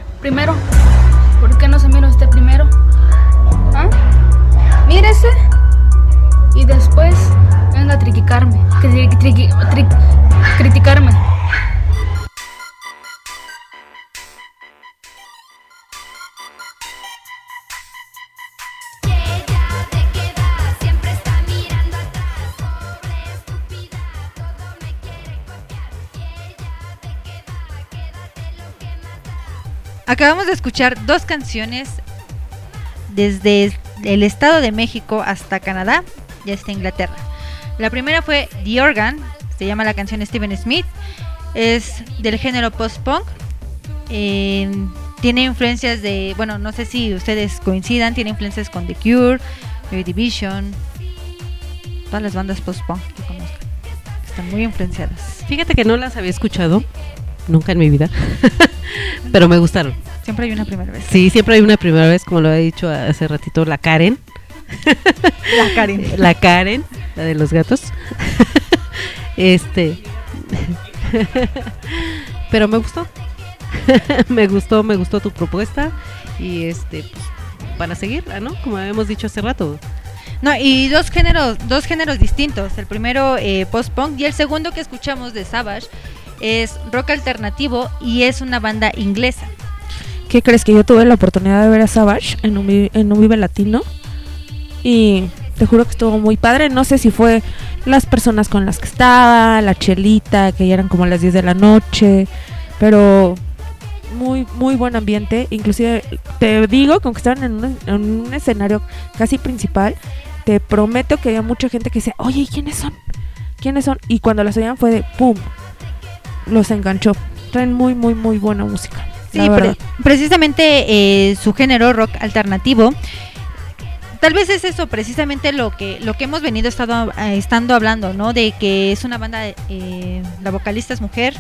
Acabamos de escuchar dos canciones desde el Estado de México hasta Canadá y hasta Inglaterra. La primera fue The Organ, se llama la canción Steven Smith, es del género post-punk. eh, tiene influencias de, bueno, no sé si ustedes coincidan, tiene influencias con The Cure, Joy Division, todas las bandas post-punk que conozco. Están muy influenciadas. Fíjate que no las había escuchado nunca en mi vida, pero me gustaron. Siempre hay una primera vez. Sí, siempre hay una primera vez, como lo había dicho hace ratito, la Karen. La Karen. La Karen, la de los gatos. este. Pero me gustó. me gustó, me gustó tu propuesta. Y este, pues, para seguirla, ¿no? Como habíamos dicho hace rato. No, y dos géneros, dos géneros distintos. El primero eh, post-punk y el segundo que escuchamos de Savage es rock alternativo y es una banda inglesa. ¿Qué crees? Que yo tuve la oportunidad de ver a Savage en un, en un Vive Latino. Y te juro que estuvo muy padre. No sé si fue las personas con las que estaba, la chelita, que ya eran como las 10 de la noche. Pero muy, muy buen ambiente. Inclusive te digo que aunque estaban en un, en un escenario casi principal, te prometo que había mucha gente que decía, oye, ¿y quiénes son? ¿Quiénes son? Y cuando las oían fue de ¡pum! Los enganchó. Traen muy, muy, muy buena música. Sí, pre- precisamente eh, su género rock alternativo. Tal vez es eso precisamente lo que lo que hemos venido estado, eh, estando hablando, ¿no? De que es una banda, eh, la vocalista es mujer,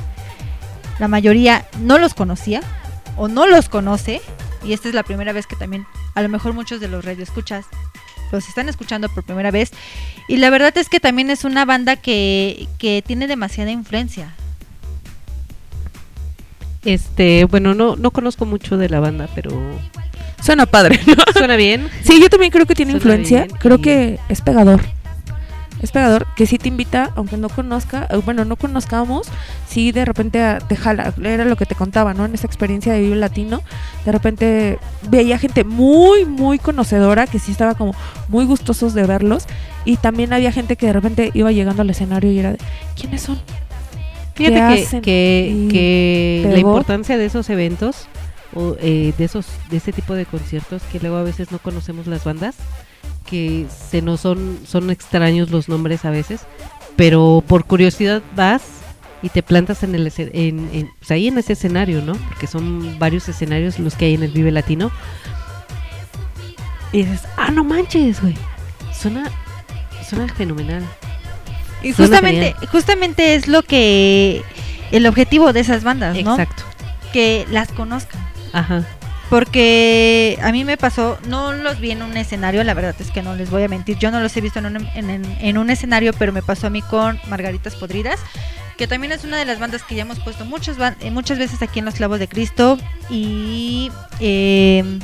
la mayoría no los conocía o no los conoce y esta es la primera vez que también a lo mejor muchos de los radioescuchas los están escuchando por primera vez y la verdad es que también es una banda que, que tiene demasiada influencia. Este, bueno, no, no conozco mucho de la banda, pero Suena padre, ¿no? suena bien. Sí, yo también creo que tiene Suena influencia. bien Creo y- que es pegador. Es pegador, que sí te invita, aunque no conozca, eh, bueno, no conozcamos, sí de repente a- te jala. Era lo que te contaba, ¿no? En esa experiencia de Vive Latino, de repente veía gente muy, muy conocedora, que sí estaba como muy gustosos de verlos. Y también había gente que de repente iba llegando al escenario y era de, ¿quiénes son? ¿Qué Fíjate que, que, que la importancia de esos eventos o eh, de esos de ese tipo de conciertos que luego a veces no conocemos las bandas que se nos son son extraños los nombres a veces pero por curiosidad vas y te plantas en el en- pues ahí en ese escenario no porque son varios escenarios los que hay en el Vive Latino. Y dices ah no manches güey suena suena fenomenal Y justamente, justamente es lo que el objetivo de esas bandas, ¿no? exacto Que las conozcan. ajá Porque a mí me pasó, no los vi en un escenario, la verdad es que no les voy a mentir, yo no los he visto en un, en, en- en un escenario, pero me pasó a mí con Margaritas Podridas, que también es una de las bandas que ya hemos puesto muchas, eh, muchas veces aquí en Los Clavos de Cristo. Y eh,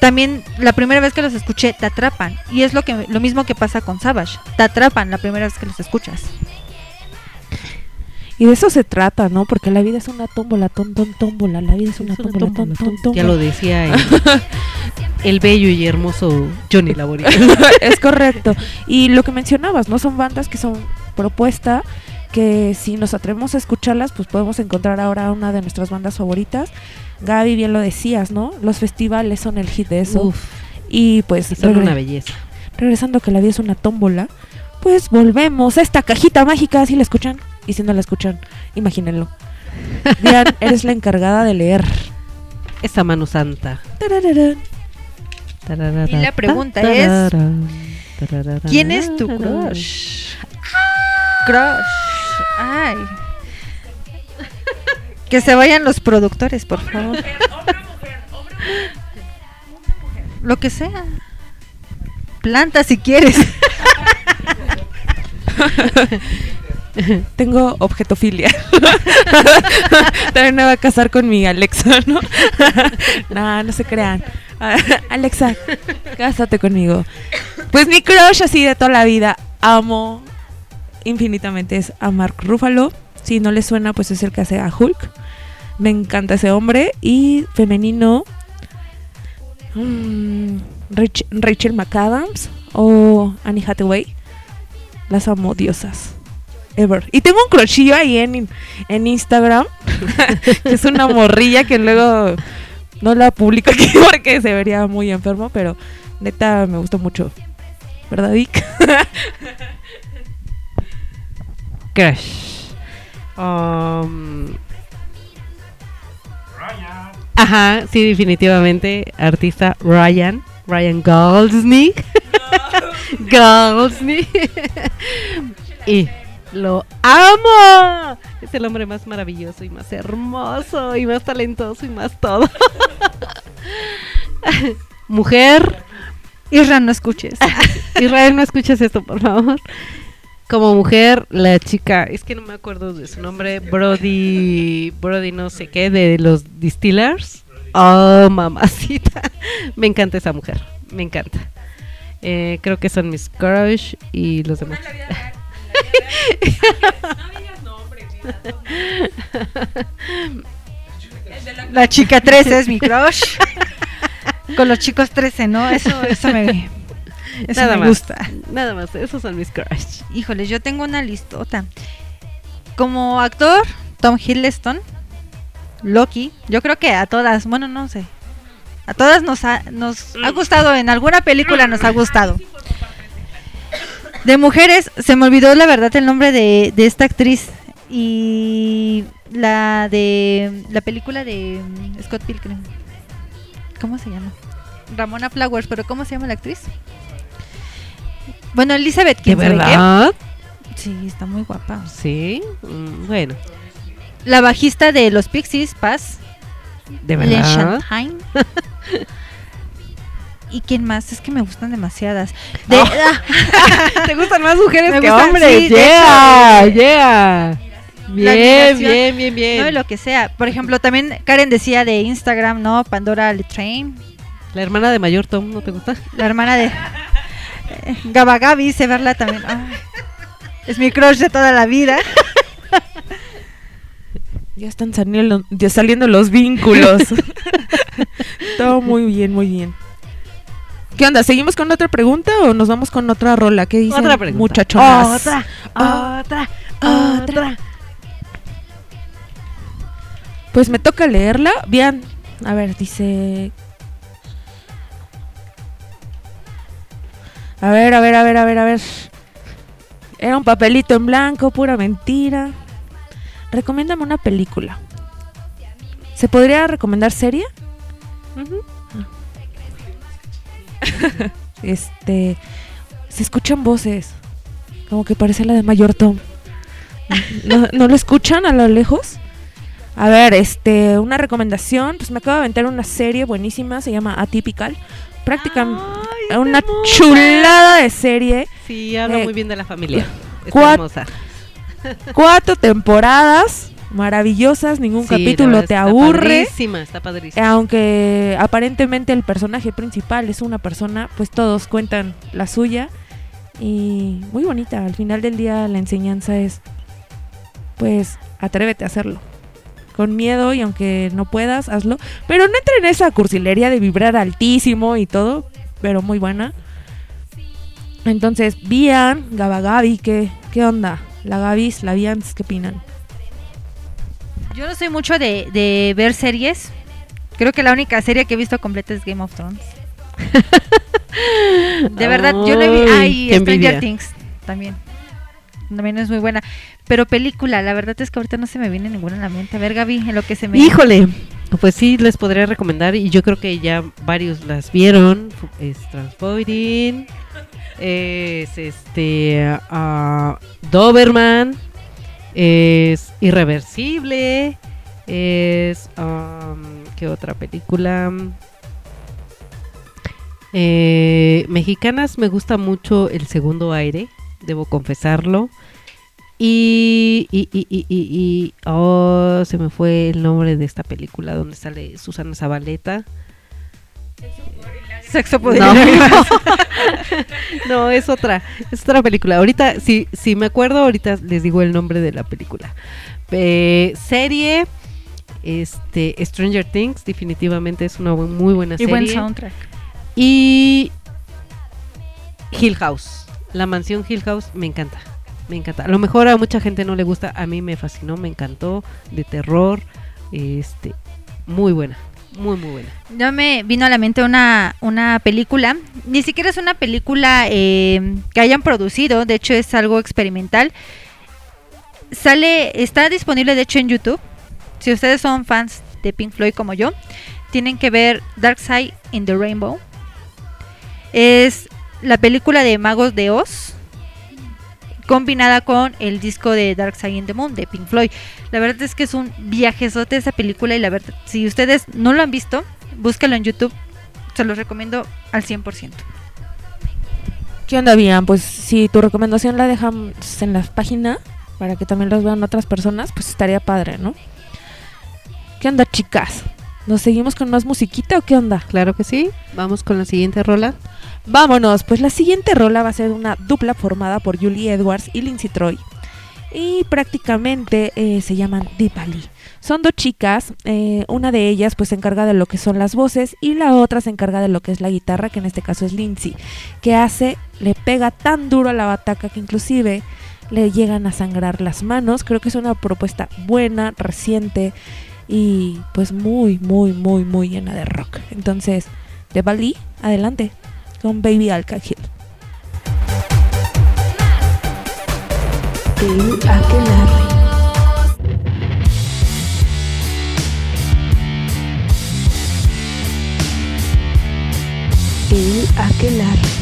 también la primera vez que los escuché te atrapan. Y es lo, que, lo mismo que pasa con Savage, te atrapan la primera vez que los escuchas. Y de eso se trata, ¿no? Porque la vida es una tómbola, ton, ton, tómbola. La vida es una tómbola, ton, ton, tómbola. Ya lo decía el, el bello y hermoso Johnny Laborie. es correcto. Y lo que mencionabas, ¿no? Son bandas que son propuesta, que si nos atrevemos a escucharlas, pues podemos encontrar ahora una de nuestras bandas favoritas. Gaby, bien lo decías, ¿no? Los festivales son el hit de eso. Uf, y pues son una belleza. regresando que la vida es una tómbola, pues volvemos a esta cajita mágica, si la escuchan. Y si no la escuchan, imagínenlo. Dian, eres la encargada de leer. Esa mano santa. Tarararán. Y la pregunta es, ¿Quién es tu crush? Crush. Ay. Que se vayan los productores, por favor. Lo que sea. Planta si quieres. Tengo objetofilia. También me va a casar con mi Alexa, ¿no? no, no se crean. Alexa, cásate conmigo. Pues mi crush así de toda la vida. amo infinitamente es a Mark Ruffalo. Si no le suena, pues es el que hace a Hulk. Me encanta ese hombre. Y femenino, mm, Rach- Rachel McAdams o Annie Hathaway. Las amo diosas. Ever. Y tengo un crushillo ahí en, en Instagram. que es una morrilla que luego no la publico aquí porque se vería muy enfermo. Pero neta me gusta mucho. ¿Verdad, Vic? Crush. Um, Ajá, sí, definitivamente. Artista Ryan. Ryan Goldsnick. Goldsnick. y lo amo. Es el hombre más maravilloso y más hermoso y más talentoso y más todo. Mujer. Isra, no escuches. Israel, no escuches esto, por favor. Como mujer, la chica, es que no me acuerdo de su nombre, Brody, Brody no sé qué, de los Distillers. Oh, mamacita. Me encanta esa mujer, me encanta. Eh, creo que son mis crush y los demás. La chica 13 es mi crush. Con los chicos 13, ¿no? Eso, eso me, eso nada me más, gusta. Nada más, esos son mis crush. Híjoles, yo tengo una listota. Como actor, Tom Hiddleston, Loki, yo creo que a todas, bueno, no sé. A todas nos ha, nos ha gustado, en alguna película nos ha gustado. De mujeres, se me olvidó la verdad el nombre de, de esta actriz. Y la de la película de mm, Scott Pilgrim. ¿Cómo se llama? Ramona Flowers, pero ¿cómo se llama la actriz? Bueno, Elizabeth, ¿De ¿quién qué? verdad? Sí, está muy guapa. Sí, mm, bueno, La bajista de los Pixies, Paz. de verdad. ¿Y quién más? Es que me gustan demasiadas. De, Oh. ah, ¿Te gustan más mujeres Me que gustan, hombres? sí, de yeah, hecho, yeah. Bien, bien, bien, bien. No, y lo que sea. Por ejemplo, también Karen decía de Instagram, ¿no? Pandora Letrain. La hermana de Mayor Tom, ¿no te gusta? La hermana de eh, Gaba Gaby, sé verla también. Ay, es mi crush de toda la vida. Ya están saliendo, ya saliendo los vínculos. Todo muy bien, muy bien. ¿Qué onda? ¿Seguimos con otra pregunta o nos vamos con otra rola? ¿Qué dicen Otra pregunta. muchachonas? Otra, Ah, otra, otra. Pues me toca leerla. Bien. A ver, dice. A ver, a ver, a ver, a ver, a ver. Era un papelito en blanco, pura mentira. Recomiéndame una película. ¿Se podría recomendar serie? Este. Se escuchan voces. Como que parece la de Mayor Tom. ¿No, ¿No lo escuchan a lo lejos? A ver, este, una recomendación. Pues me acabo de aventar una serie buenísima. Se llama Atypical. Prácticamente una chulada de serie. Sí, habla Eh, muy bien de la familia. Está cuat- hermosa. Cuatro temporadas maravillosas. Ningún Sí, capítulo te está aburre. padrísima, está padrísima. Aunque aparentemente el personaje principal es una persona, pues todos cuentan la suya. Y muy bonita. Al final del día la enseñanza es, pues, atrévete a hacerlo. Con miedo y aunque no puedas, hazlo. Pero no entre en esa cursilería de vibrar altísimo y todo. Pero muy buena. Entonces, Bian, Gabagabi, ¿qué, ¿qué onda? La Gabis, la Bians, ¿qué opinan? Yo no soy mucho de, de ver series. Creo que la única serie que he visto completa es Game of Thrones. De verdad, yo no he visto. Ay, Stranger. Things también. También es muy buena. Pero película, la verdad es que ahorita no se me viene ninguna a la mente. A ver, Gaby, en lo que se me. Híjole, pues sí, les podría recomendar y yo creo que ya varios las vieron. Es Transpoiting, es este ah, Doberman, es Irreversible, es um, ¿qué otra película? Eh, mexicanas me gusta mucho El Segundo Aire, debo confesarlo. Y, y, y, y, y- y- oh, se me fue el nombre de esta película donde sale Susana Zabaleta. Sexo poder. No. no, es otra, es otra película. Ahorita, si, si me acuerdo, ahorita les digo el nombre de la película. Eh, serie, este, Stranger Things, definitivamente es una muy buena Y serie. buen soundtrack. Y Hill House, la mansión Hill House, me encanta. Me encanta. A lo mejor a mucha gente no le gusta, a mí me fascinó, me encantó, de terror, este, muy buena, muy muy buena. Ya me vino a la mente una, una película, ni siquiera es una película eh, que hayan producido, de hecho es algo experimental. Sale, está disponible de hecho en YouTube. Si ustedes son fans de Pink Floyd como yo, tienen que ver Dark Side in the Rainbow. Es la película de Magos de Oz combinada con el disco de Dark Side in the Moon de Pink Floyd. La verdad es que es un viajezote esa película y la verdad, si ustedes no lo han visto, búsquelo en YouTube. Se los recomiendo al 100%. ¿Qué onda, Bian? Pues si tu recomendación la dejamos en la página para que también los vean otras personas, pues estaría padre, ¿no? ¿Qué onda, chicas? ¿Nos seguimos con más musiquita o qué onda? Claro que sí. Vamos con la siguiente rola. Vámonos, pues la siguiente rola va a ser una dupla formada por Julie Edwards y Lindsay Troy. Y prácticamente eh, se llaman Deepali. Son dos chicas, eh, una de ellas pues se encarga de lo que son las voces y la otra se encarga de lo que es la guitarra, que en este caso es Lindsay, que hace, le pega tan duro a la bataca que inclusive le llegan a sangrar las manos. Creo que es una propuesta buena, reciente y pues muy, muy, muy, muy llena de rock. Entonces, de Bali, adelante con Baby Aquelarre.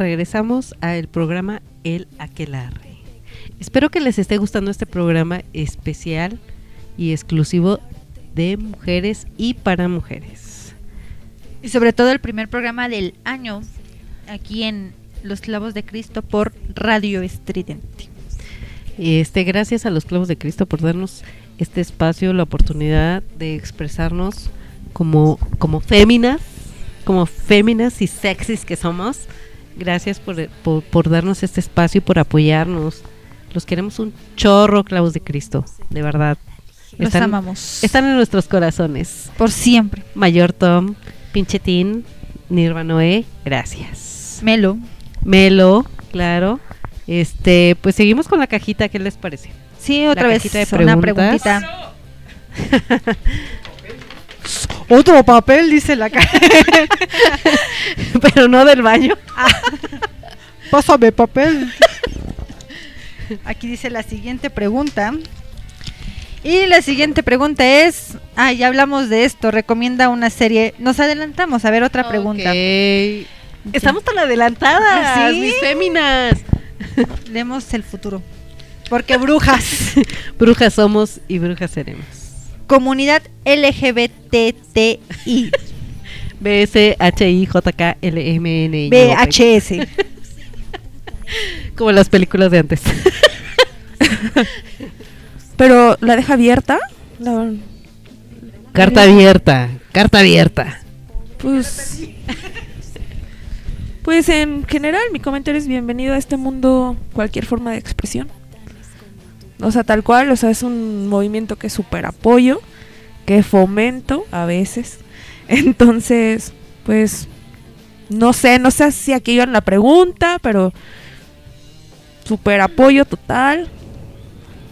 Regresamos al programa El Aquelarre. Espero que les esté gustando este programa especial y exclusivo de mujeres y para mujeres. Y sobre todo el primer programa del año aquí en Los Clavos de Cristo por Radio Estridente. Este, gracias a los clavos de Cristo por darnos este espacio, la oportunidad de expresarnos como, como féminas, como féminas y sexys que somos. Gracias por, por, por darnos este espacio y por apoyarnos. Los queremos un chorro, clavos de Cristo, de verdad. Los amamos. Están en nuestros corazones. Por siempre. Mayor Tom, Pinchetín, Nirva Noé, gracias. Melo. Melo, claro. Este, pues seguimos con la cajita, ¿qué les parece? Sí, otra La vez cajita de una preguntita. Otro papel, dice la caja. Pero no del baño. Pásame papel. Aquí dice la siguiente pregunta. Y la siguiente pregunta es, ah, ya hablamos de esto, recomienda una serie. Nos adelantamos, a ver otra pregunta. Estamos tan adelantadas, ¿Sí? mis féminas. Leemos el futuro. Porque brujas. brujas somos y brujas seremos. Comunidad LGBTI. B S H I J K L M N I. VHS. Como las películas de antes. Pero la deja abierta. La- Carta abierta, carta abierta. Pues. Pues en general, mi comentario es bienvenido a este mundo, cualquier forma de expresión. O sea, tal cual, o sea, es un movimiento que super apoyo, que fomento a veces. Entonces, pues, no sé, no sé si aquí iba en la pregunta, pero super apoyo total.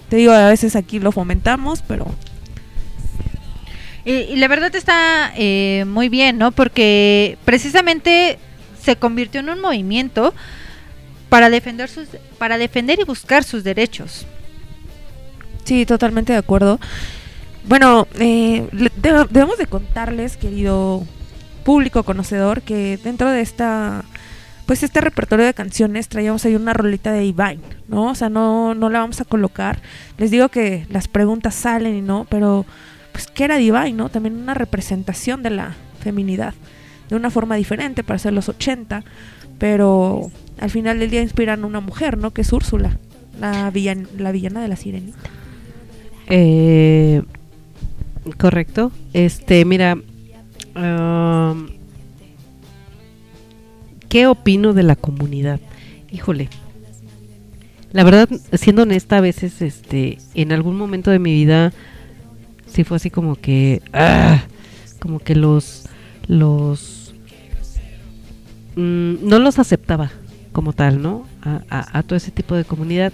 Te digo, a veces aquí lo fomentamos, pero Y, y la verdad está eh, muy bien, ¿no? Porque precisamente se convirtió en un movimiento para defender sus, para defender y buscar sus derechos. Sí, totalmente de acuerdo. Bueno, eh, debemos de contarles, querido público conocedor, que dentro de esta, pues este repertorio de canciones traíamos ahí una rolita de Divine, ¿no? O sea, no, no la vamos a colocar. Les digo que las preguntas salen y no, pero pues ¿qué era Divine, no? También una representación de la feminidad, de una forma diferente para ser los 80, pero al final del día inspiran a una mujer, ¿no? Que es Úrsula, la, villan- la villana de la sirenita. Eh, correcto. Este, mira, am, ¿qué opino de la comunidad? Híjole. La verdad, siendo honesta, a veces, este, en algún momento de mi vida, sí fue así como que, ah, como que los, los, mm, no los aceptaba como tal, ¿no? A todo ese tipo de comunidad.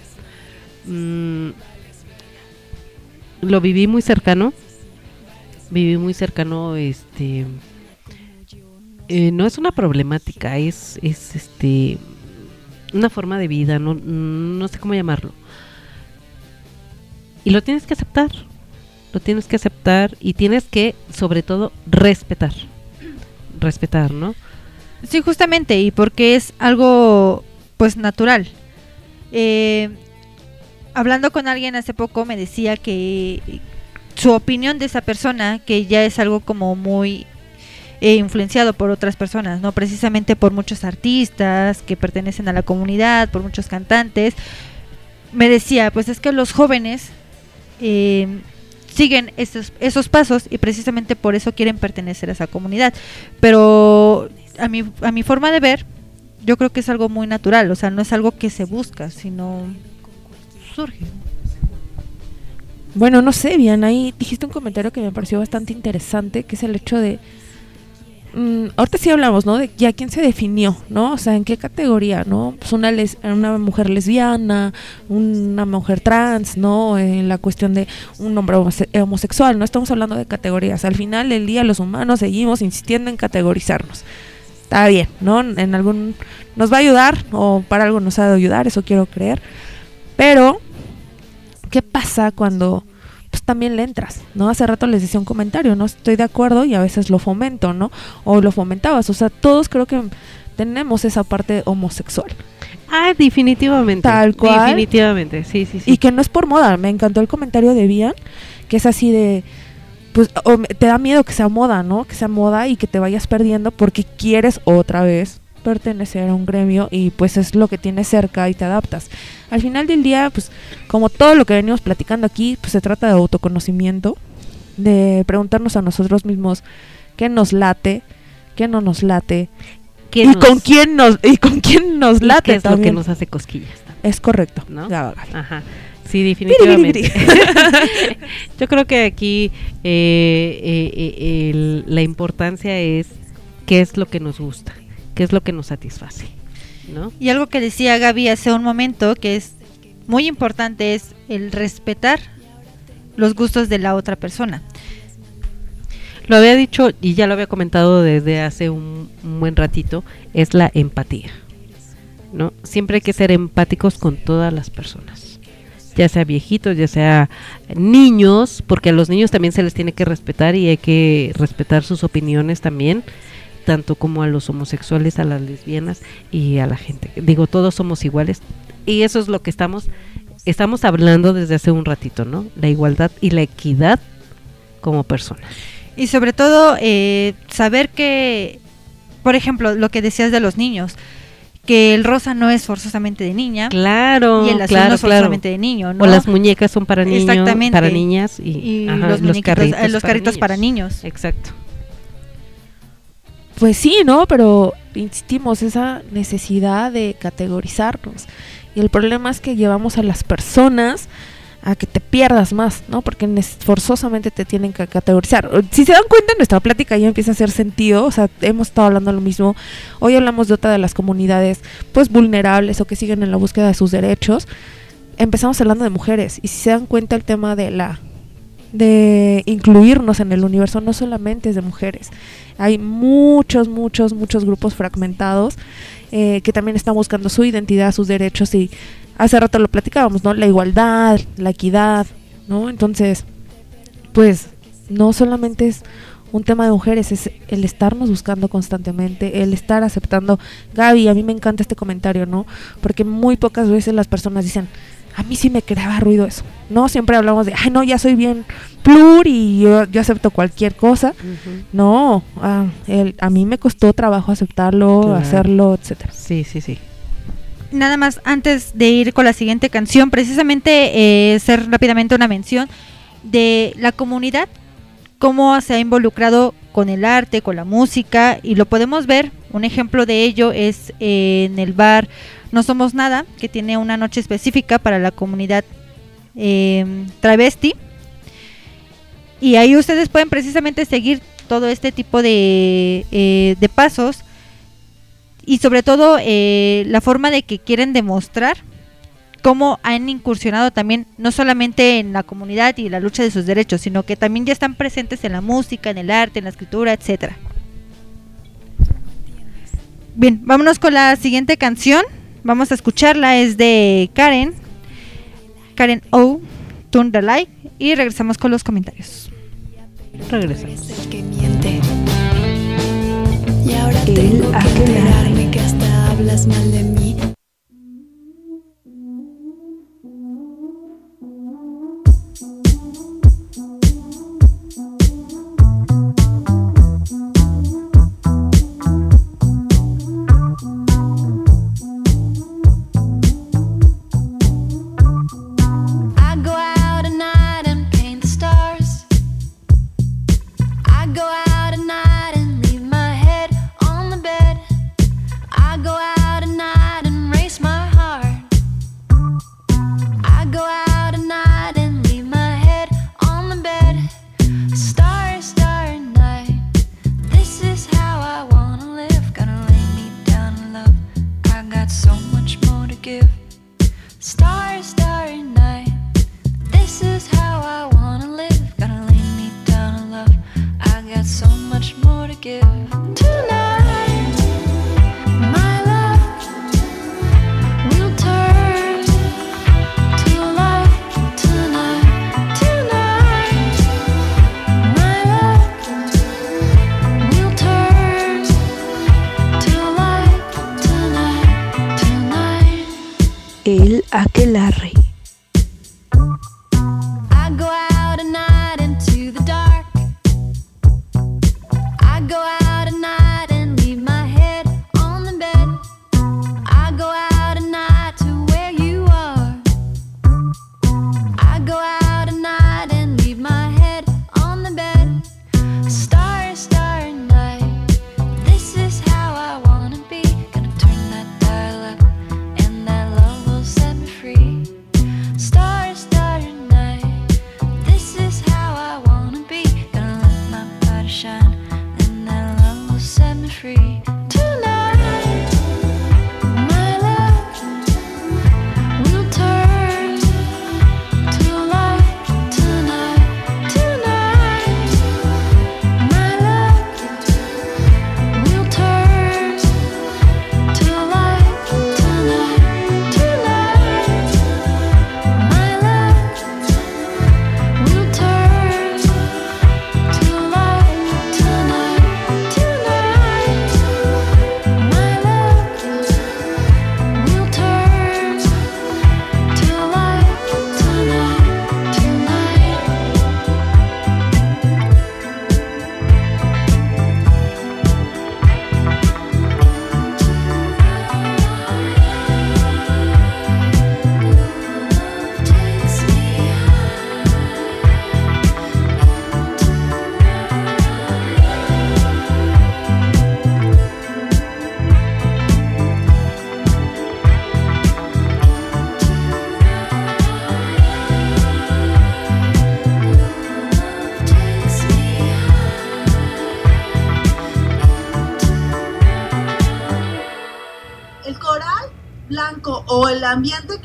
Mm, lo viví muy cercano. Viví muy cercano, este. eh, no es una problemática, es, es este. Una forma de vida, no, no sé cómo llamarlo. Y lo tienes que aceptar. Lo tienes que aceptar y tienes que, sobre todo, respetar. Respetar, ¿no? Sí, justamente, y porque es algo pues natural. Eh, hablando con alguien hace poco me decía que su opinión de esa persona, que ya es algo como muy eh, influenciado por otras personas, no precisamente por muchos artistas que pertenecen a la comunidad, por muchos cantantes, me decía, pues es que los jóvenes eh, siguen esos, esos pasos y precisamente por eso quieren pertenecer a esa comunidad. Pero a mi, a mi forma de ver, yo creo que es algo muy natural, o sea, no es algo que se busca, sino surge. Bueno, no sé, bien, ahí dijiste un comentario que me pareció bastante interesante, que es el hecho de... mm, ahorita sí hablamos, ¿no? De ya quién se definió, ¿no? O sea, en qué categoría, ¿no? Pues una, les- una mujer lesbiana, una mujer trans, ¿no? En la cuestión de un hombre homose- homosexual, no estamos hablando de categorías. Al final del día los humanos seguimos insistiendo en categorizarnos. Está bien, ¿no? En algún... Nos va a ayudar, o para algo nos ha de ayudar, eso quiero creer. Pero ¿qué pasa cuando pues también le entras, ¿no? Hace rato les decía un comentario, no estoy de acuerdo y a veces lo fomento, ¿no? O lo fomentabas, o sea, todos creo que tenemos esa parte homosexual. Ah, definitivamente. Tal cual. Definitivamente, sí, sí, sí. Y que no es por moda. Me encantó el comentario de Bian, que es así de, pues o te da miedo que sea moda, ¿no? Que sea moda y que te vayas perdiendo porque quieres otra vez pertenecer a un gremio y pues es lo que tienes cerca y te adaptas. Al final del día, pues como todo lo que venimos platicando aquí, pues se trata de autoconocimiento, de preguntarnos a nosotros mismos qué nos late, qué no nos late ¿Qué y nos- con quién nos y con quién nos y late qué es lo que nos hace cosquillas. Es correcto. ¿no? Ya, Ajá. Sí, definitivamente. Yo creo que aquí eh, eh, eh, el- la importancia es qué es lo que nos gusta, qué es lo que nos satisface, ¿no? Y algo que decía Gaby hace un momento que es muy importante es el respetar los gustos de la otra persona. Lo había dicho y ya lo había comentado desde hace un, un buen ratito, es la empatía. ¿no? Siempre hay que ser empáticos con todas las personas. Ya sea viejitos, ya sea niños, porque a los niños también se les tiene que respetar y hay que respetar sus opiniones también, tanto como a los homosexuales, a las lesbianas y a la gente. Digo, todos somos iguales y eso es lo que estamos estamos hablando desde hace un ratito, ¿no? La igualdad y la equidad como personas. Y sobre todo, eh, saber que, por ejemplo, lo que decías de los niños, que el rosa no es forzosamente de niña. Claro, Y el azul claro, no es claro. forzosamente de niño, ¿no? O las muñecas son para niños, Exactamente. para niñas y, Y ajá, los eh, los carritos para niños. Exacto. Pues sí, ¿no? Pero insistimos, esa necesidad de categorizarnos. Y el problema es que llevamos a las personas a que te pierdas más, ¿no? Porque forzosamente te tienen que categorizar. Si se dan cuenta, nuestra plática ya empieza a hacer sentido. O sea, hemos estado hablando lo mismo. Hoy hablamos de otra de las comunidades, pues vulnerables o que siguen en la búsqueda de sus derechos. Empezamos hablando de mujeres. Y si se dan cuenta, el tema de la de incluirnos en el universo no solamente es de mujeres. Hay muchos, muchos, muchos grupos fragmentados eh, que también están buscando su identidad, sus derechos y hace rato lo platicábamos, ¿no? La igualdad, la equidad, ¿no? Entonces, pues no solamente es un tema de mujeres, es el estarnos buscando constantemente, el estar aceptando. Gaby, a mí me encanta este comentario, ¿no? Porque muy pocas veces las personas dicen, a mí sí me creaba ruido eso. No, siempre hablamos de, ay, no, ya soy bien plur y yo, yo acepto cualquier cosa. No, ah, el- a mí me costó trabajo aceptarlo, Claro. hacerlo, etcétera. Sí, sí, sí. Nada más antes de ir con la siguiente canción, precisamente eh, hacer rápidamente una mención de la comunidad, cómo se ha involucrado con el arte, con la música, y lo podemos ver. Un ejemplo de ello es eh, en el bar No Somos Nada, que tiene una noche específica para la comunidad eh, travesti. Y ahí ustedes pueden precisamente seguir todo este tipo de, eh, pasos y sobre todo eh, la forma de que quieren demostrar cómo han incursionado también no solamente en la comunidad y la lucha de sus derechos, sino que también ya están presentes en la música, en el arte, en la escritura, etcétera. Bien, vámonos con la siguiente canción. Vamos a escucharla, es de Karen, Karen O, Turn the Light, y regresamos con los comentarios. Regresamos. Y ahora El tengo que enterarme que hasta hablas mal de mí.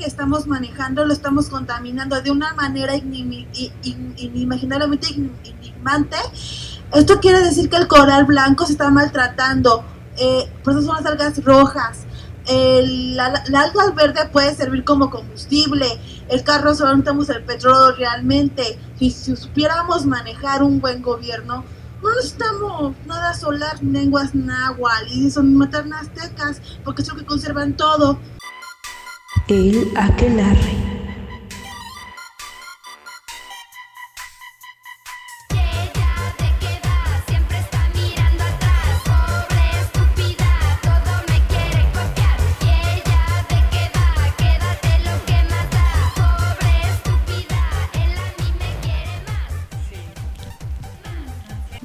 Que estamos manejando lo estamos contaminando de una manera inimaginablemente enigmante. Esto quiere decir que el coral blanco se está maltratando. eh, por eso son las algas rojas. El, la, la alga verde puede servir como combustible. El carro solo necesitamos el petróleo realmente. Si, si supiéramos manejar un buen gobierno, no necesitamos nada solar, lenguas náhuatl y son maternas aztecas, porque es lo que conservan todo. El aquelarre.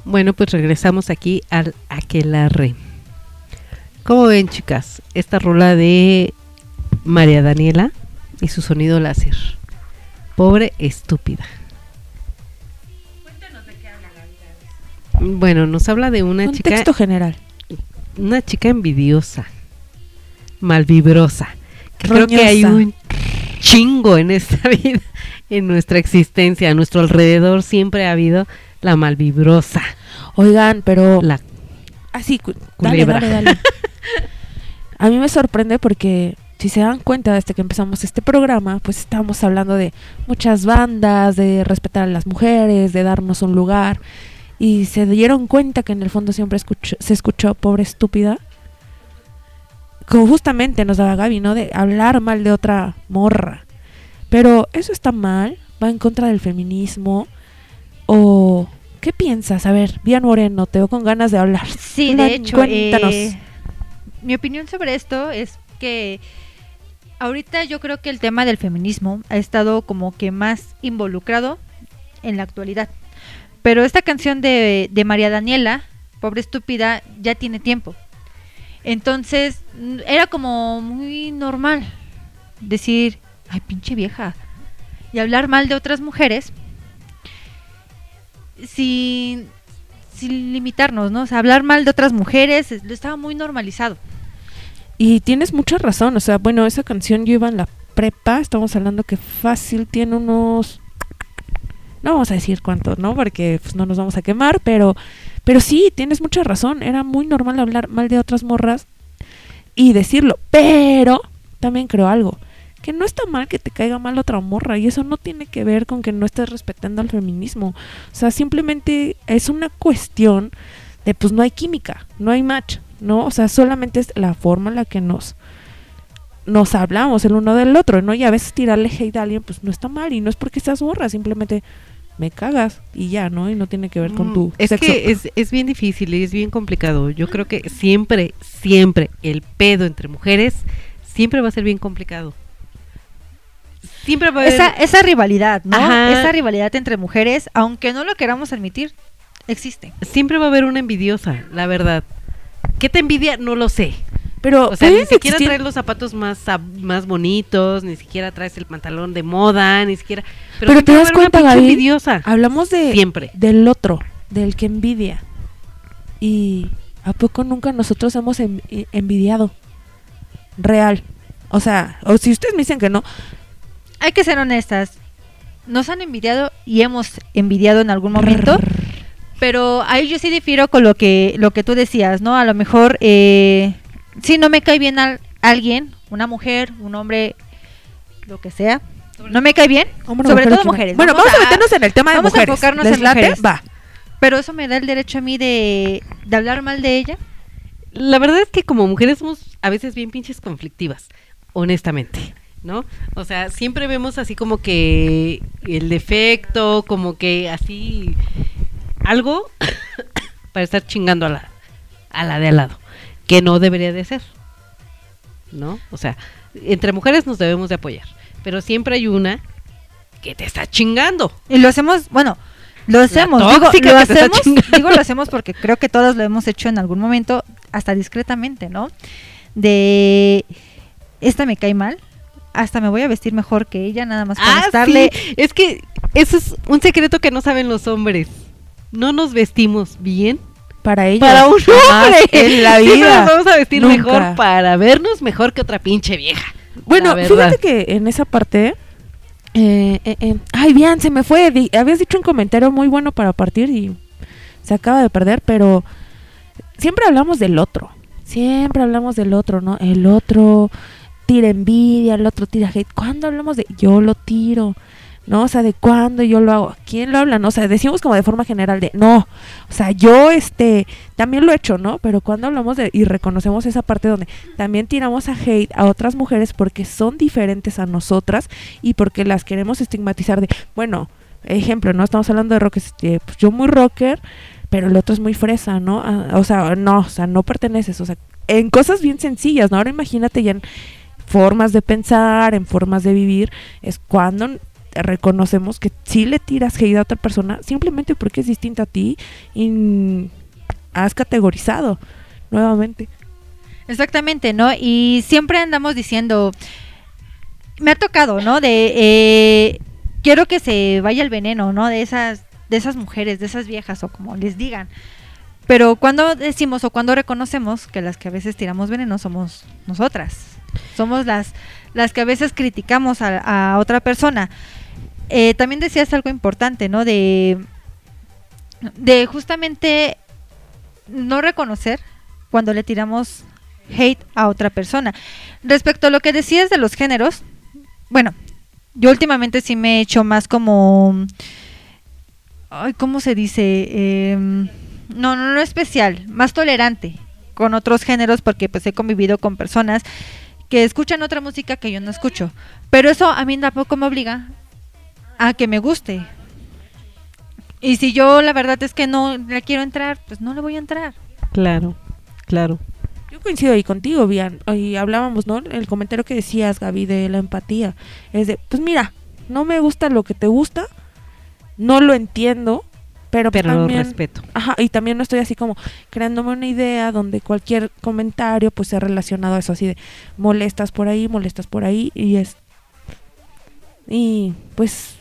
Bueno, pues regresamos aquí al Aquelarre. ¿Cómo ven, chicas? Esta rola de María Daniela y su sonido láser. Pobre estúpida. Bueno, nos habla de una chica. Contexto general. Una chica envidiosa, malvibrosa. Que creo que hay un chingo en esta vida, en nuestra existencia, a nuestro alrededor siempre ha habido la malvibrosa. Oigan, pero La así, cu- dale, dale, dale. A mí me sorprende porque si se dan cuenta desde que empezamos este programa, pues estábamos hablando de muchas bandas, de respetar a las mujeres, de darnos un lugar y se dieron cuenta que en el fondo siempre escuchó- se escuchó pobre estúpida. Como justamente nos daba Gaby, ¿no? De hablar mal de otra morra. Pero eso está mal, va en contra del feminismo. O, ¿qué piensas? A ver, Bien Moreno, te veo con ganas de hablar. Sí, Hola, de hecho, cuéntanos. eh, mi opinión sobre esto es que ahorita yo creo que el tema del feminismo ha estado como que más involucrado en la actualidad. Pero esta canción de, de María Daniela, pobre estúpida, ya tiene tiempo. Entonces, era como muy normal decir, ay, pinche vieja, y hablar mal de otras mujeres sin, sin limitarnos, ¿no? O sea, hablar mal de otras mujeres, es- lo estaba muy normalizado. Y tienes mucha razón, o sea, bueno, esa canción yo iba en la prepa, estamos hablando que fácil tiene unos... No vamos a decir cuánto, ¿no? Porque pues, no nos vamos a quemar, pero, pero sí, tienes mucha razón, era muy normal hablar mal de otras morras y decirlo, pero también creo algo, que no está mal que te caiga mal otra morra y eso no tiene que ver con que no estés respetando al feminismo, o sea, simplemente es una cuestión de pues no hay química, no hay match, ¿no? O sea, solamente es la forma en la que nos nos hablamos el uno del otro, ¿no? Y a veces tirarle hate a alguien, pues no está mal y no es porque seas burra, simplemente me cagas y ya, ¿no? Y no tiene que ver con Mm, tu es sexo. que es, es bien difícil y es bien complicado. Yo creo que siempre, siempre el pedo entre mujeres siempre va a ser bien complicado. Siempre va a haber... Esa, esa rivalidad, ¿no? Ajá. Esa rivalidad entre mujeres, aunque no lo queramos admitir, existe. Siempre va a haber una envidiosa, la verdad. ¿Qué te envidia? No lo sé. Pero O sea, ni siquiera existir- traes los zapatos más, más bonitos, ni siquiera traes el pantalón de moda, ni siquiera... Pero, te das cuenta, Gaby, envidiosa. hablamos de Siempre. del otro, del que envidia. Y a poco nunca nosotros hemos en- i- envidiado. Real. O sea, o si ustedes me dicen que no, Hay que ser honestas. Nos han envidiado y hemos envidiado en algún momento. Pero ahí yo sí difiero con lo que, lo que tú decías, ¿no? A lo mejor, eh, si no me cae bien al- alguien, una mujer, un hombre, lo que sea, no me cae bien, Hombre, sobre mujer, todo mujeres. Bueno, vamos a meternos en el tema de vamos mujeres. a enfocarnos ¿Les en late? mujeres. Va. Pero eso me da el derecho a mí de, de hablar mal de ella. La verdad es que como mujeres somos a veces bien pinches conflictivas, honestamente, ¿no? O sea, siempre vemos así como que el defecto, como que así algo para estar chingando a la, a la de al lado, que no debería de ser, ¿no? O sea, entre mujeres nos debemos de apoyar, pero siempre hay una que te está chingando. Y lo hacemos, bueno, lo hacemos, digo, lo hacemos, digo lo hacemos porque creo que todos lo hemos hecho en algún momento, hasta discretamente, ¿no? De esta me cae mal, hasta me voy a vestir mejor que ella, nada más para Ah, estarle. sí, es que eso es un secreto que no saben los hombres. No nos vestimos bien para ellos. para un hombre. en la Siempre vida. nos vamos a vestir Nunca. mejor para vernos mejor que otra pinche vieja. Bueno, fíjate que en esa parte. eh, eh, eh, ay, bien, se me fue. Di- habías dicho un comentario muy bueno para partir y se acaba de perder, pero siempre hablamos del otro. Siempre hablamos del otro, ¿no? El otro tira envidia, el otro tira hate. ¿Cuándo hablamos de yo lo tiro? ¿No? O sea, de cuándo yo lo hago. ¿Quién lo habla? No, o sea, decimos como de forma general de no. O sea, yo este también lo he hecho, ¿no? Pero cuando hablamos de y reconocemos esa parte donde también tiramos a hate a otras mujeres porque son diferentes a nosotras y porque las queremos estigmatizar de, bueno, ejemplo, no estamos hablando de rock, este, pues yo muy rocker, pero el otro es muy fresa, ¿no? Ah, o sea, no, o sea, no perteneces, o sea, en cosas bien sencillas, ¿no? Ahora imagínate ya en formas de pensar, en formas de vivir, es cuando reconocemos que sí le tiras hate a otra persona simplemente porque es distinta a ti y has categorizado nuevamente. Exactamente, ¿no? Y siempre andamos diciendo, me ha tocado, ¿no? De eh, quiero que se vaya el veneno, ¿no? De esas, de esas mujeres, de esas viejas o como les digan. Pero cuando decimos o cuando reconocemos que las que a veces tiramos veneno somos nosotras, somos las, las que a veces criticamos a otra persona. Eh, también decías algo importante, ¿no? De, de justamente no reconocer cuando le tiramos hate a otra persona. Respecto a lo que decías de los géneros, bueno, yo últimamente sí me he hecho más como, ay, ¿cómo se dice? Em, no, no, no especial, más tolerante con otros géneros porque pues he convivido con personas que escuchan otra música que yo no escucho. Pero eso a mí tampoco me obliga a que me guste. Y si yo la verdad es que no le quiero entrar, pues no le voy a entrar. Claro, claro. Yo coincido ahí contigo, Bian. Y hablábamos, ¿no? El comentario que decías, Gaby, de la empatía. Es de, pues mira, no me gusta lo que te gusta, no lo entiendo, pero, Pero lo respeto. Ajá, y también no estoy así como creándome una idea donde cualquier comentario pues sea relacionado a eso, así de molestas por ahí, molestas por ahí, y es. Y pues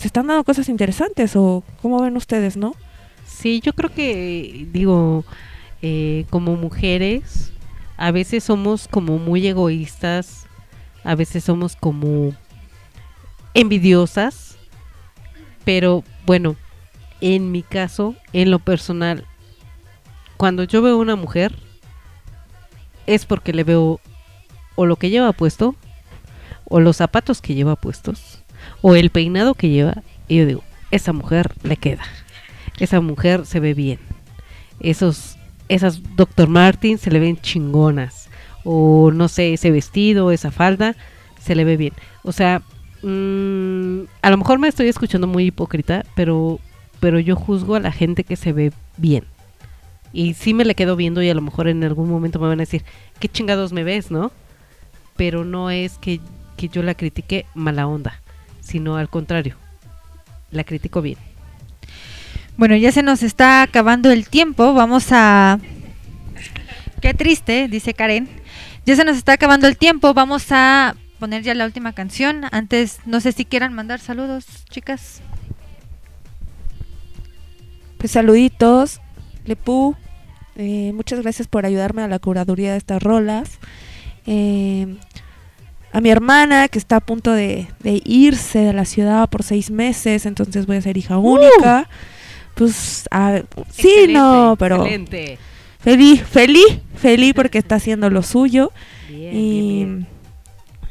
se están dando cosas interesantes, o ¿cómo ven ustedes, no? Sí, yo creo que, digo, eh, como mujeres, a veces somos como muy egoístas, a veces somos como envidiosas, pero bueno, en mi caso, en lo personal, cuando yo veo una mujer, es porque le veo o lo que lleva puesto, o los zapatos que lleva puestos, o el peinado que lleva, y yo digo, esa mujer le queda, esa mujer se ve bien, esos, esas Dr. Martin se le ven chingonas, o no sé, ese vestido, esa falda, se le ve bien. O sea, mm, a lo mejor me estoy escuchando muy hipócrita, pero, pero yo juzgo a la gente que se ve bien. Y sí me le quedo viendo y a lo mejor en algún momento me van a decir, ¿qué chingados me ves, no? Pero no es que, que yo la critique mala onda, sino al contrario, la critico bien. Bueno, ya se nos está acabando el tiempo. Vamos a. Qué triste, dice Karen. Ya se nos está acabando el tiempo. Vamos a poner ya la última canción. Antes, no sé si quieran mandar saludos, chicas. Pues saluditos, Lepú. eh, muchas gracias por ayudarme a la curaduría de estas rolas. Eh, a mi hermana que está a punto de, de irse de la ciudad por seis meses, entonces voy a ser hija única. Pues, a- sí, Excelente, no, pero excelente. feliz, feliz, feliz porque está haciendo lo suyo. Bien,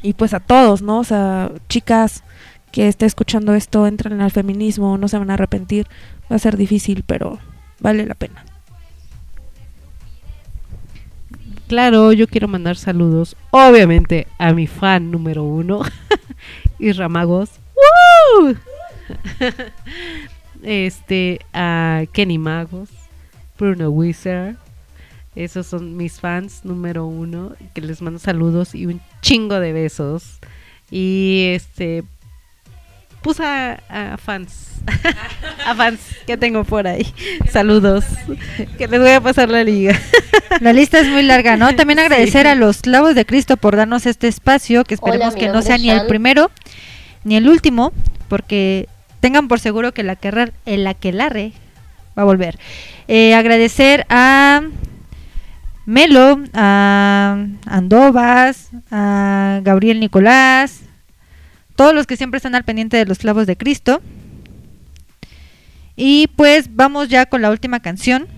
y, y pues a todos, ¿no? O sea, chicas que estén escuchando esto, entren al feminismo, no se van a arrepentir. Va a ser difícil, pero vale la pena. Claro, yo quiero mandar saludos, obviamente, a mi fan número uno, Isra Magos. ¡Woo! este, a Kenny Magos, Bruno Wizard. Esos son mis fans número uno, que les mando saludos y un chingo de besos. Y este, pues a, a fans, a fans que tengo por ahí. Saludos, que les voy a pasar la liga. La lista es muy larga, ¿no? También Sí. agradecer a los clavos de Cristo por darnos este espacio, que esperemos que no sea ni el primero ni el último, porque tengan por seguro que la que el aquelarre va a volver. Eh, agradecer a Melo, a Andovas, a Gabriel Nicolás, todos los que siempre están al pendiente de los clavos de Cristo. Y pues vamos ya con la última canción,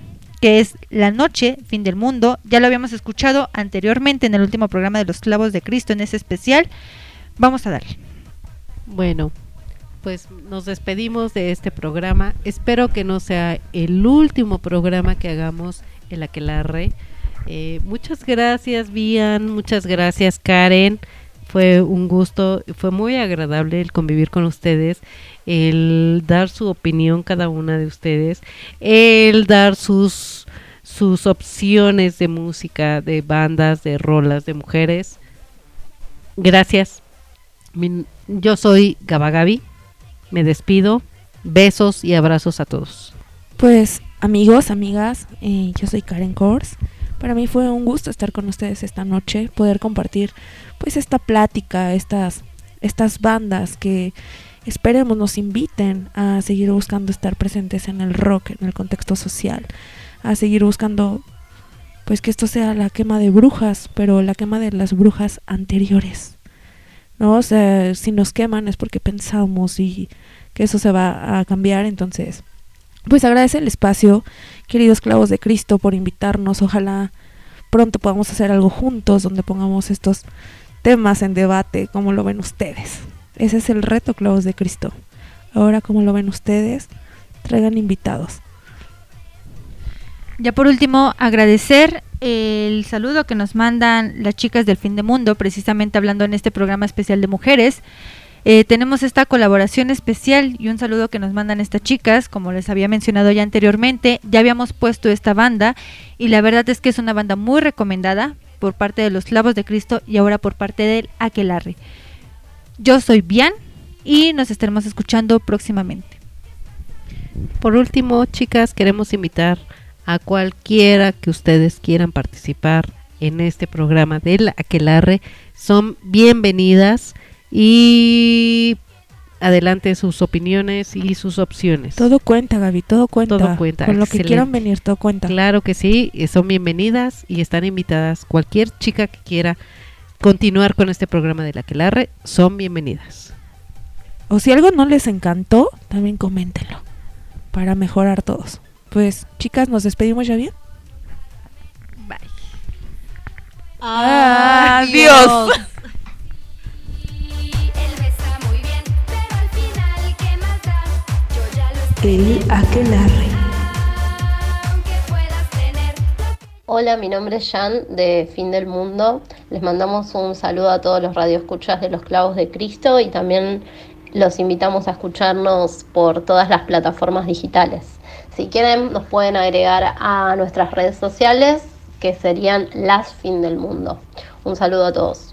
que es La Noche, Fin del Mundo. Ya lo habíamos escuchado anteriormente en el último programa de los clavos de Cristo, en ese especial. Vamos a darle. Bueno, pues nos despedimos de este programa. Espero que no sea el último programa que hagamos en la que la re. Eh, muchas gracias, Vian. Muchas gracias, Karen. Fue un gusto, fue muy agradable el convivir con ustedes, el dar su opinión cada una de ustedes, el dar sus sus opciones de música, de bandas, de rolas, de mujeres. Gracias. Yo soy Gabagabi. Me despido. Besos y abrazos a todos. Pues amigos, amigas, eh, yo soy Karen Kors. Para mí fue un gusto estar con ustedes esta noche, poder compartir pues esta plática, estas, estas bandas que esperemos nos inviten a seguir buscando estar presentes en el rock, en el contexto social, a seguir buscando pues que esto sea la quema de brujas, pero la quema de las brujas anteriores. ¿No? O si nos queman es porque pensamos y que eso se va a cambiar, entonces pues agradece el espacio, queridos clavos de Cristo, por invitarnos. Ojalá pronto podamos hacer algo juntos donde pongamos estos temas en debate, como lo ven ustedes. Ese es el reto, clavos de Cristo. Ahora, como lo ven ustedes, traigan invitados. Ya por último, agradecer el saludo que nos mandan las chicas del fin de mundo, precisamente hablando en este programa especial de mujeres. Eh, tenemos esta colaboración especial y un saludo que nos mandan estas chicas, como les había mencionado ya anteriormente, ya habíamos puesto esta banda y la verdad es que es una banda muy recomendada por parte de los clavos de Cristo y ahora por parte del Aquelarre. Yo soy Bian y nos estaremos escuchando próximamente. Por último, chicas, queremos invitar a cualquiera que ustedes quieran participar en este programa del Aquelarre. Son bienvenidas y adelante sus opiniones y sus opciones. Todo cuenta, Gaby, todo cuenta. Todo cuenta. Con lo que quieran venir, todo cuenta. Claro que sí, eh, son bienvenidas y están invitadas. Cualquier chica que quiera continuar con este programa del Aquelarre, son bienvenidas. O si algo no les encantó, también coméntenlo para mejorar todos. Pues, chicas, nos despedimos ya bien. Adiós. El Aquelarre. Hola, mi nombre es Jan de Fin del Mundo. Les mandamos un saludo a todos los radioescuchas de los Clavos de Cristo y también los invitamos a escucharnos por todas las plataformas digitales. Si quieren, nos pueden agregar a nuestras redes sociales que serían las Fin del Mundo. Un saludo a todos.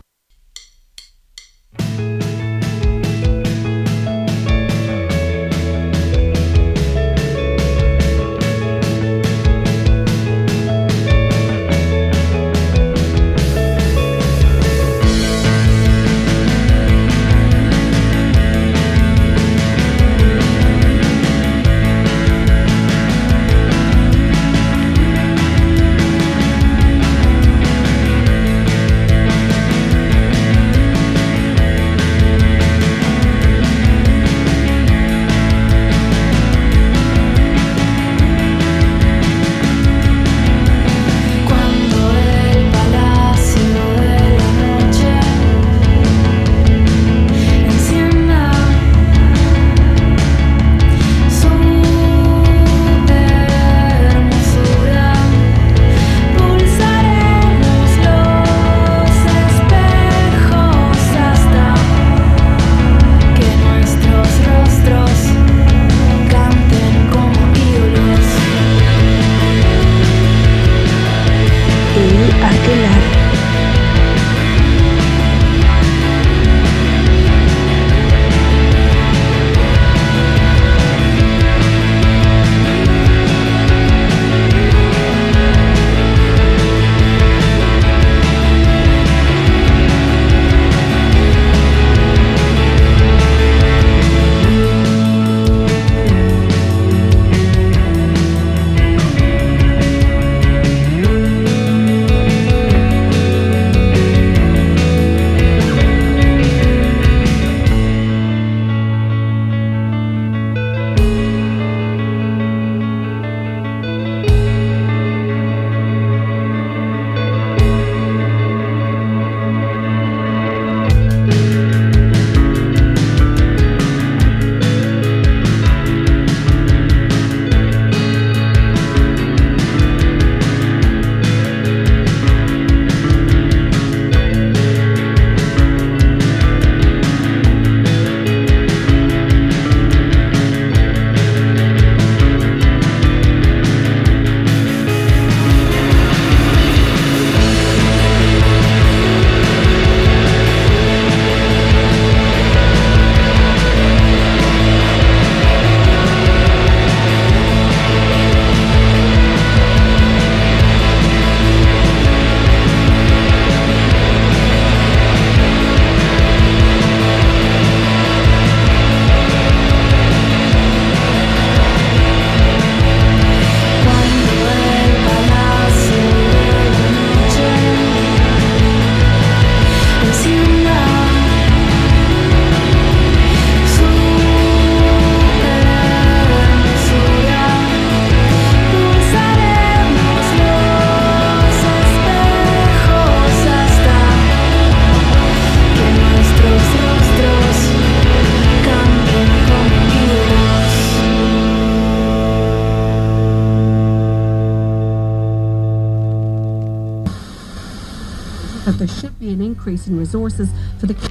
Resources for the